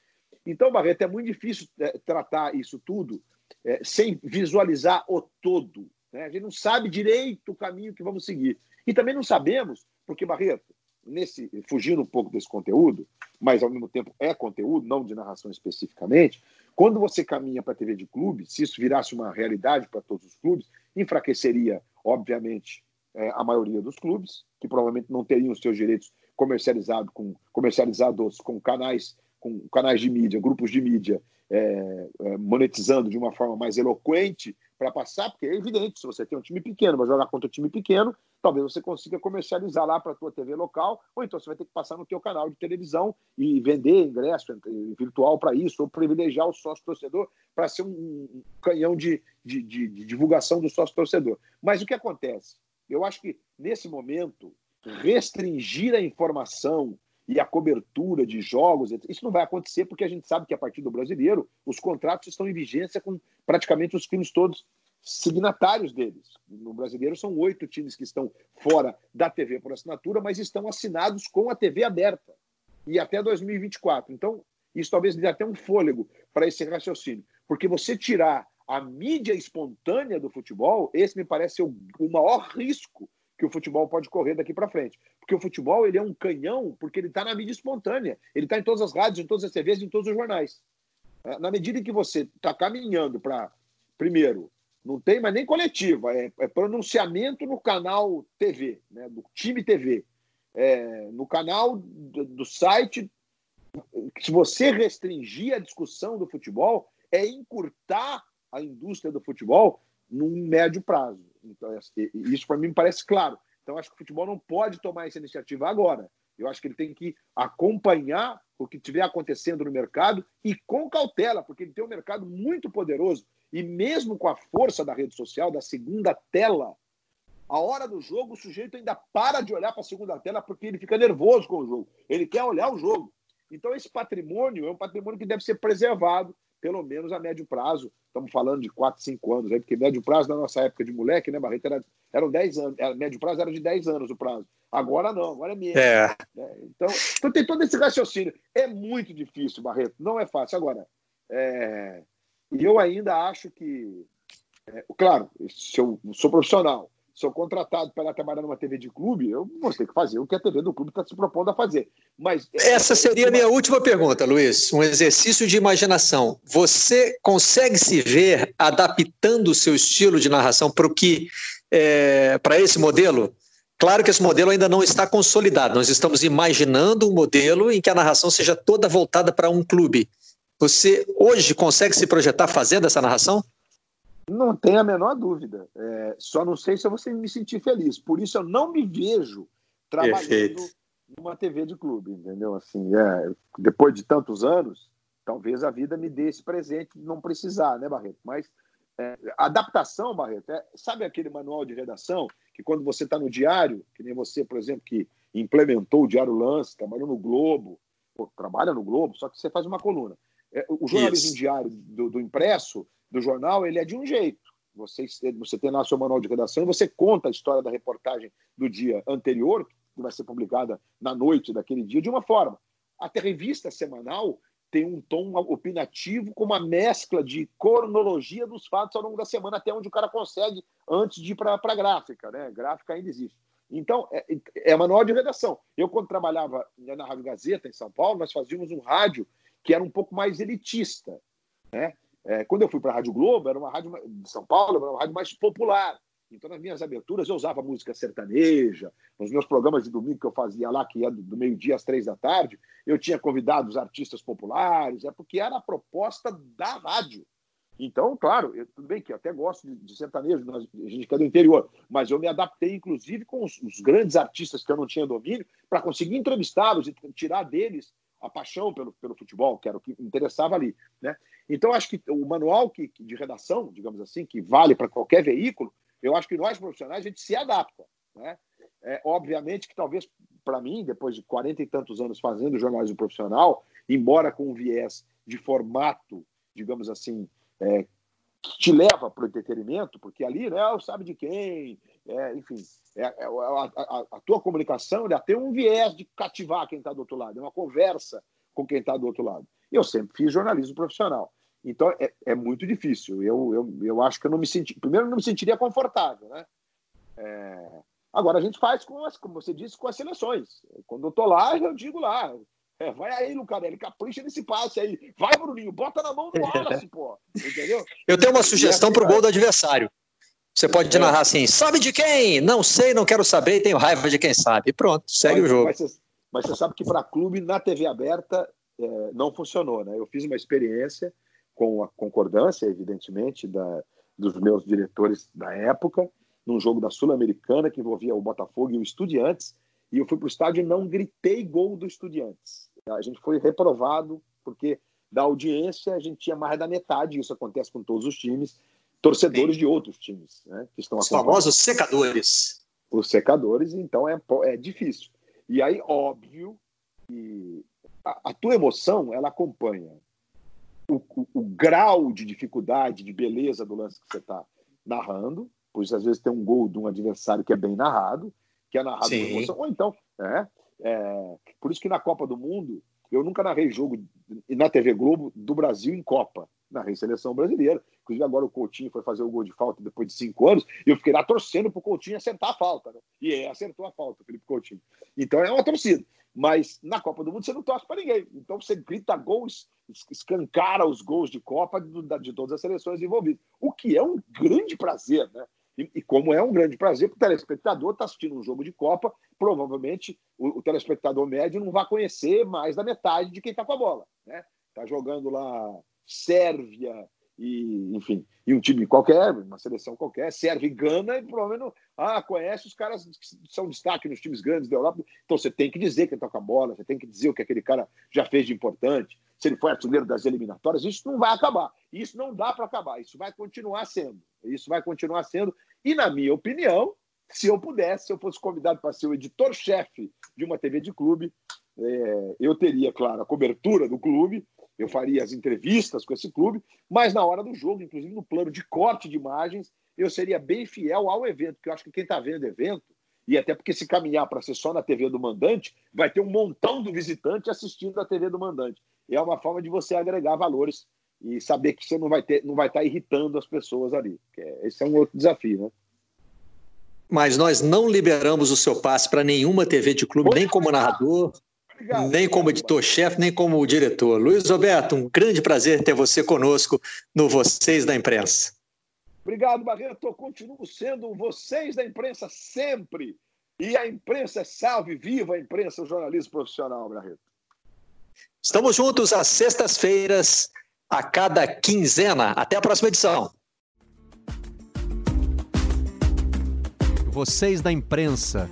Então, Barreto, é muito difícil é, tratar isso tudo é, sem visualizar o todo. Né? A gente não sabe direito o caminho que vamos seguir. E também não sabemos, porque, Barreto, nesse, fugindo um pouco desse conteúdo, mas ao mesmo tempo é conteúdo, não de narração especificamente, quando você caminha para a TV de clube, se isso virasse uma realidade para todos os clubes, enfraqueceria, obviamente, é, a maioria dos clubes, que provavelmente não teriam os seus direitos comercializado com, comercializados com canais, com canais de mídia, grupos de mídia, é, é, monetizando de uma forma mais eloquente para passar, porque é evidente, se você tem um time pequeno, vai jogar contra um time pequeno, talvez você consiga comercializar lá para a tua TV local, ou então você vai ter que passar no teu canal de televisão e vender ingresso virtual para isso, ou privilegiar o sócio-torcedor para ser um, canhão de, de, de, de divulgação do sócio-torcedor. Mas o que acontece? Eu acho que, nesse momento, restringir a informação e a cobertura de jogos, isso não vai acontecer porque a gente sabe que a partir do brasileiro os contratos estão em vigência com praticamente os times todos signatários deles. No brasileiro são oito times que estão fora da TV por assinatura, mas estão assinados com a TV aberta e até 2024. Então, isso talvez dê até um fôlego para esse raciocínio, porque você tirar a mídia espontânea do futebol, esse me parece o, o maior risco que o futebol pode correr daqui para frente. Porque o futebol ele é um canhão porque ele está na mídia espontânea. Ele está em todas as rádios, em todas as TVs, em todos os jornais. É, na medida em que você está caminhando para, primeiro, não tem mais nem coletiva, é, é, pronunciamento no canal TV, né, do time TV, é, no canal do, do site. Se você restringir a discussão do futebol, é encurtar a indústria do futebol num médio prazo. Então, isso para mim me parece claro. Então, acho que o futebol não pode tomar essa iniciativa agora. Eu acho que ele tem que acompanhar o que estiver acontecendo no mercado e com cautela, porque ele tem um mercado muito poderoso. E mesmo com a força da rede social, da segunda tela, a hora do jogo, o sujeito ainda para de olhar para a segunda tela porque ele fica nervoso com o jogo. Ele quer olhar o jogo. Então, esse patrimônio é um patrimônio que deve ser preservado, pelo menos a médio prazo. Estamos falando de 4, 5 anos, aí, porque médio prazo na nossa época de moleque, né, Barreto, era, eram 10 anos. Era, médio prazo era de 10 anos o prazo. Agora não, agora é menos. É. Né? Então, então tem todo esse raciocínio. É muito difícil, Barreto, não é fácil. Agora, é... eu ainda acho que. É, claro, se eu sou profissional, sou contratado para trabalhar numa TV de clube, eu vou ter que fazer o que a TV do clube está se propondo a fazer. Mas essa seria a minha última pergunta, Luiz. Um exercício de imaginação. Você consegue se ver adaptando o seu estilo de narração para o que é, para esse modelo? Claro que esse modelo ainda não está consolidado. Nós estamos imaginando um modelo em que a narração seja toda voltada para um clube. Você hoje consegue se projetar fazendo essa narração? Não tem a menor dúvida. É, só não sei se eu vou me sentir feliz. Por isso eu não me vejo trabalhando Perfeito. numa TV de clube, entendeu? Assim, é, depois de tantos anos, talvez a vida me dê esse presente de não precisar, né, Barreto? Mas é, adaptação, Barreto, é, sabe aquele manual de redação que quando você está no diário, que nem você, por exemplo, que implementou o Diário Lance, trabalhou no Globo, pô, trabalha no Globo, só que você faz uma coluna. É, o jornalismo Isso. diário do, do impresso do jornal, ele é de um jeito. Você, você tem lá seu manual de redação e você conta a história da reportagem do dia anterior, que vai ser publicada na noite daquele dia, de uma forma. Até a revista semanal tem um tom opinativo com uma mescla de cronologia dos fatos ao longo da semana, até onde o cara consegue antes de ir para a gráfica. Né? Gráfica ainda existe. Então, é, é manual de redação. Eu, quando trabalhava na Rádio Gazeta, em São Paulo, nós fazíamos um rádio que era um pouco mais elitista. Né? É, quando eu fui para a Rádio Globo, era uma rádio de São Paulo, era uma rádio mais popular. Então, nas minhas aberturas, eu usava música sertaneja. Nos meus programas de domingo que eu fazia lá, que ia do meio-dia às três da tarde, eu tinha convidado os artistas populares, é porque era a proposta da rádio. Então, claro, eu, tudo bem que eu até gosto de, de sertanejo, nós, a gente que é do interior, mas eu me adaptei, inclusive, com os, os grandes artistas que eu não tinha domínio, para conseguir entrevistá-los e tirar deles a paixão pelo, pelo futebol, que era o que interessava ali. Né? Então, acho que o manual que, de redação, digamos assim, que vale para qualquer veículo, eu acho que nós profissionais a gente se adapta. Né? É, obviamente que talvez para mim, depois de 40 e tantos anos fazendo jornalismo profissional, embora com um viés de formato, digamos assim, é, que te leva para o entretenimento, porque ali, né, sabe de quem, é, enfim, é, é, a, a, a, tua comunicação ela tem um viés de cativar quem está do outro lado, é uma conversa com quem está do outro lado. Eu sempre fiz jornalismo profissional. Então é, é muito difícil. Eu, eu, eu acho que eu não me senti. Primeiro, não me sentiria confortável, né? É... Agora a gente faz com as, como você disse, com as seleções. Quando eu tô lá, eu digo lá. É, vai aí, Lucarelli, capricha nesse passe aí. Vai, Bruninho, bota na mão do Wallace, pô. Entendeu? Eu tenho uma sugestão para o gol do adversário. Você pode é. narrar assim: sabe de quem? Não sei, não quero saber e tenho raiva de quem sabe. Pronto, segue mas, o jogo. Mas você, mas você sabe que para clube, na TV aberta, é, não funcionou, né? Eu fiz uma experiência com a concordância, evidentemente, da, dos meus diretores da época, num jogo da Sul-Americana que envolvia o Botafogo e o Estudiantes, e eu fui para o estádio e não gritei gol do Estudiantes. A gente foi reprovado porque da audiência a gente tinha mais da metade, isso acontece com todos os times, torcedores Sim. de outros times, né, que estão Os famosos secadores. Os secadores, então é, é difícil. E aí, óbvio, que a, a tua emoção, ela acompanha o, o, o, grau de dificuldade, de beleza do lance que você está narrando, pois às vezes tem um gol de um adversário que é bem narrado, que é narrado Sim. com emoção, ou então, é, é, por isso que na Copa do Mundo, eu nunca narrei jogo na TV Globo do Brasil em Copa, narrei seleção brasileira, inclusive agora o Coutinho foi fazer o gol de falta depois de cinco anos, e eu fiquei lá torcendo para o Coutinho acertar a falta, né? e é, acertou a falta, Felipe Coutinho. Então é uma torcida. Mas na Copa do Mundo você não torce para ninguém. Então você grita gols, escancara os gols de Copa de, de todas as seleções envolvidas. O que é um grande prazer, né? E, e como é um grande prazer, para o telespectador estar tá assistindo um jogo de Copa, provavelmente o, o, telespectador médio não vai conhecer mais da metade de quem está com a bola. Né? Tá jogando lá Sérvia, e, enfim, e um time qualquer, uma seleção qualquer, serve e Gana, e provavelmente ah, conhece os caras que são destaque nos times grandes da Europa. Então você tem que dizer que ele toca a bola, você tem que dizer o que aquele cara já fez de importante, se ele foi artilheiro das eliminatórias. Isso não vai acabar. Isso não dá para acabar. Isso vai continuar sendo. Isso vai continuar sendo. E, na minha opinião, se eu pudesse, se eu fosse convidado para ser o editor-chefe de uma TV de clube, é, eu teria, claro, a cobertura do clube, eu faria as entrevistas com esse clube, mas na hora do jogo, inclusive no plano de corte de imagens, eu seria bem fiel ao evento, porque eu acho que quem está vendo evento, e até porque se caminhar para ser só na TV do mandante, vai ter um montão do visitante assistindo a TV do mandante. É uma forma de você agregar valores e saber que você não vai ter, não vai estar tá irritando as pessoas ali. É, esse é um outro desafio, né? mas nós não liberamos o seu passe para nenhuma TV de clube, nem como narrador, Obrigado. nem como editor-chefe, nem como diretor. Luiz Roberto, um grande prazer ter você conosco no Vocês da Imprensa. Obrigado, Barreto. Continuo sendo vocês da imprensa sempre. E a imprensa é salve, viva a imprensa, o jornalismo profissional, Barreto. Estamos juntos às sextas-feiras, a cada quinzena. Até a próxima edição. Vocês da imprensa.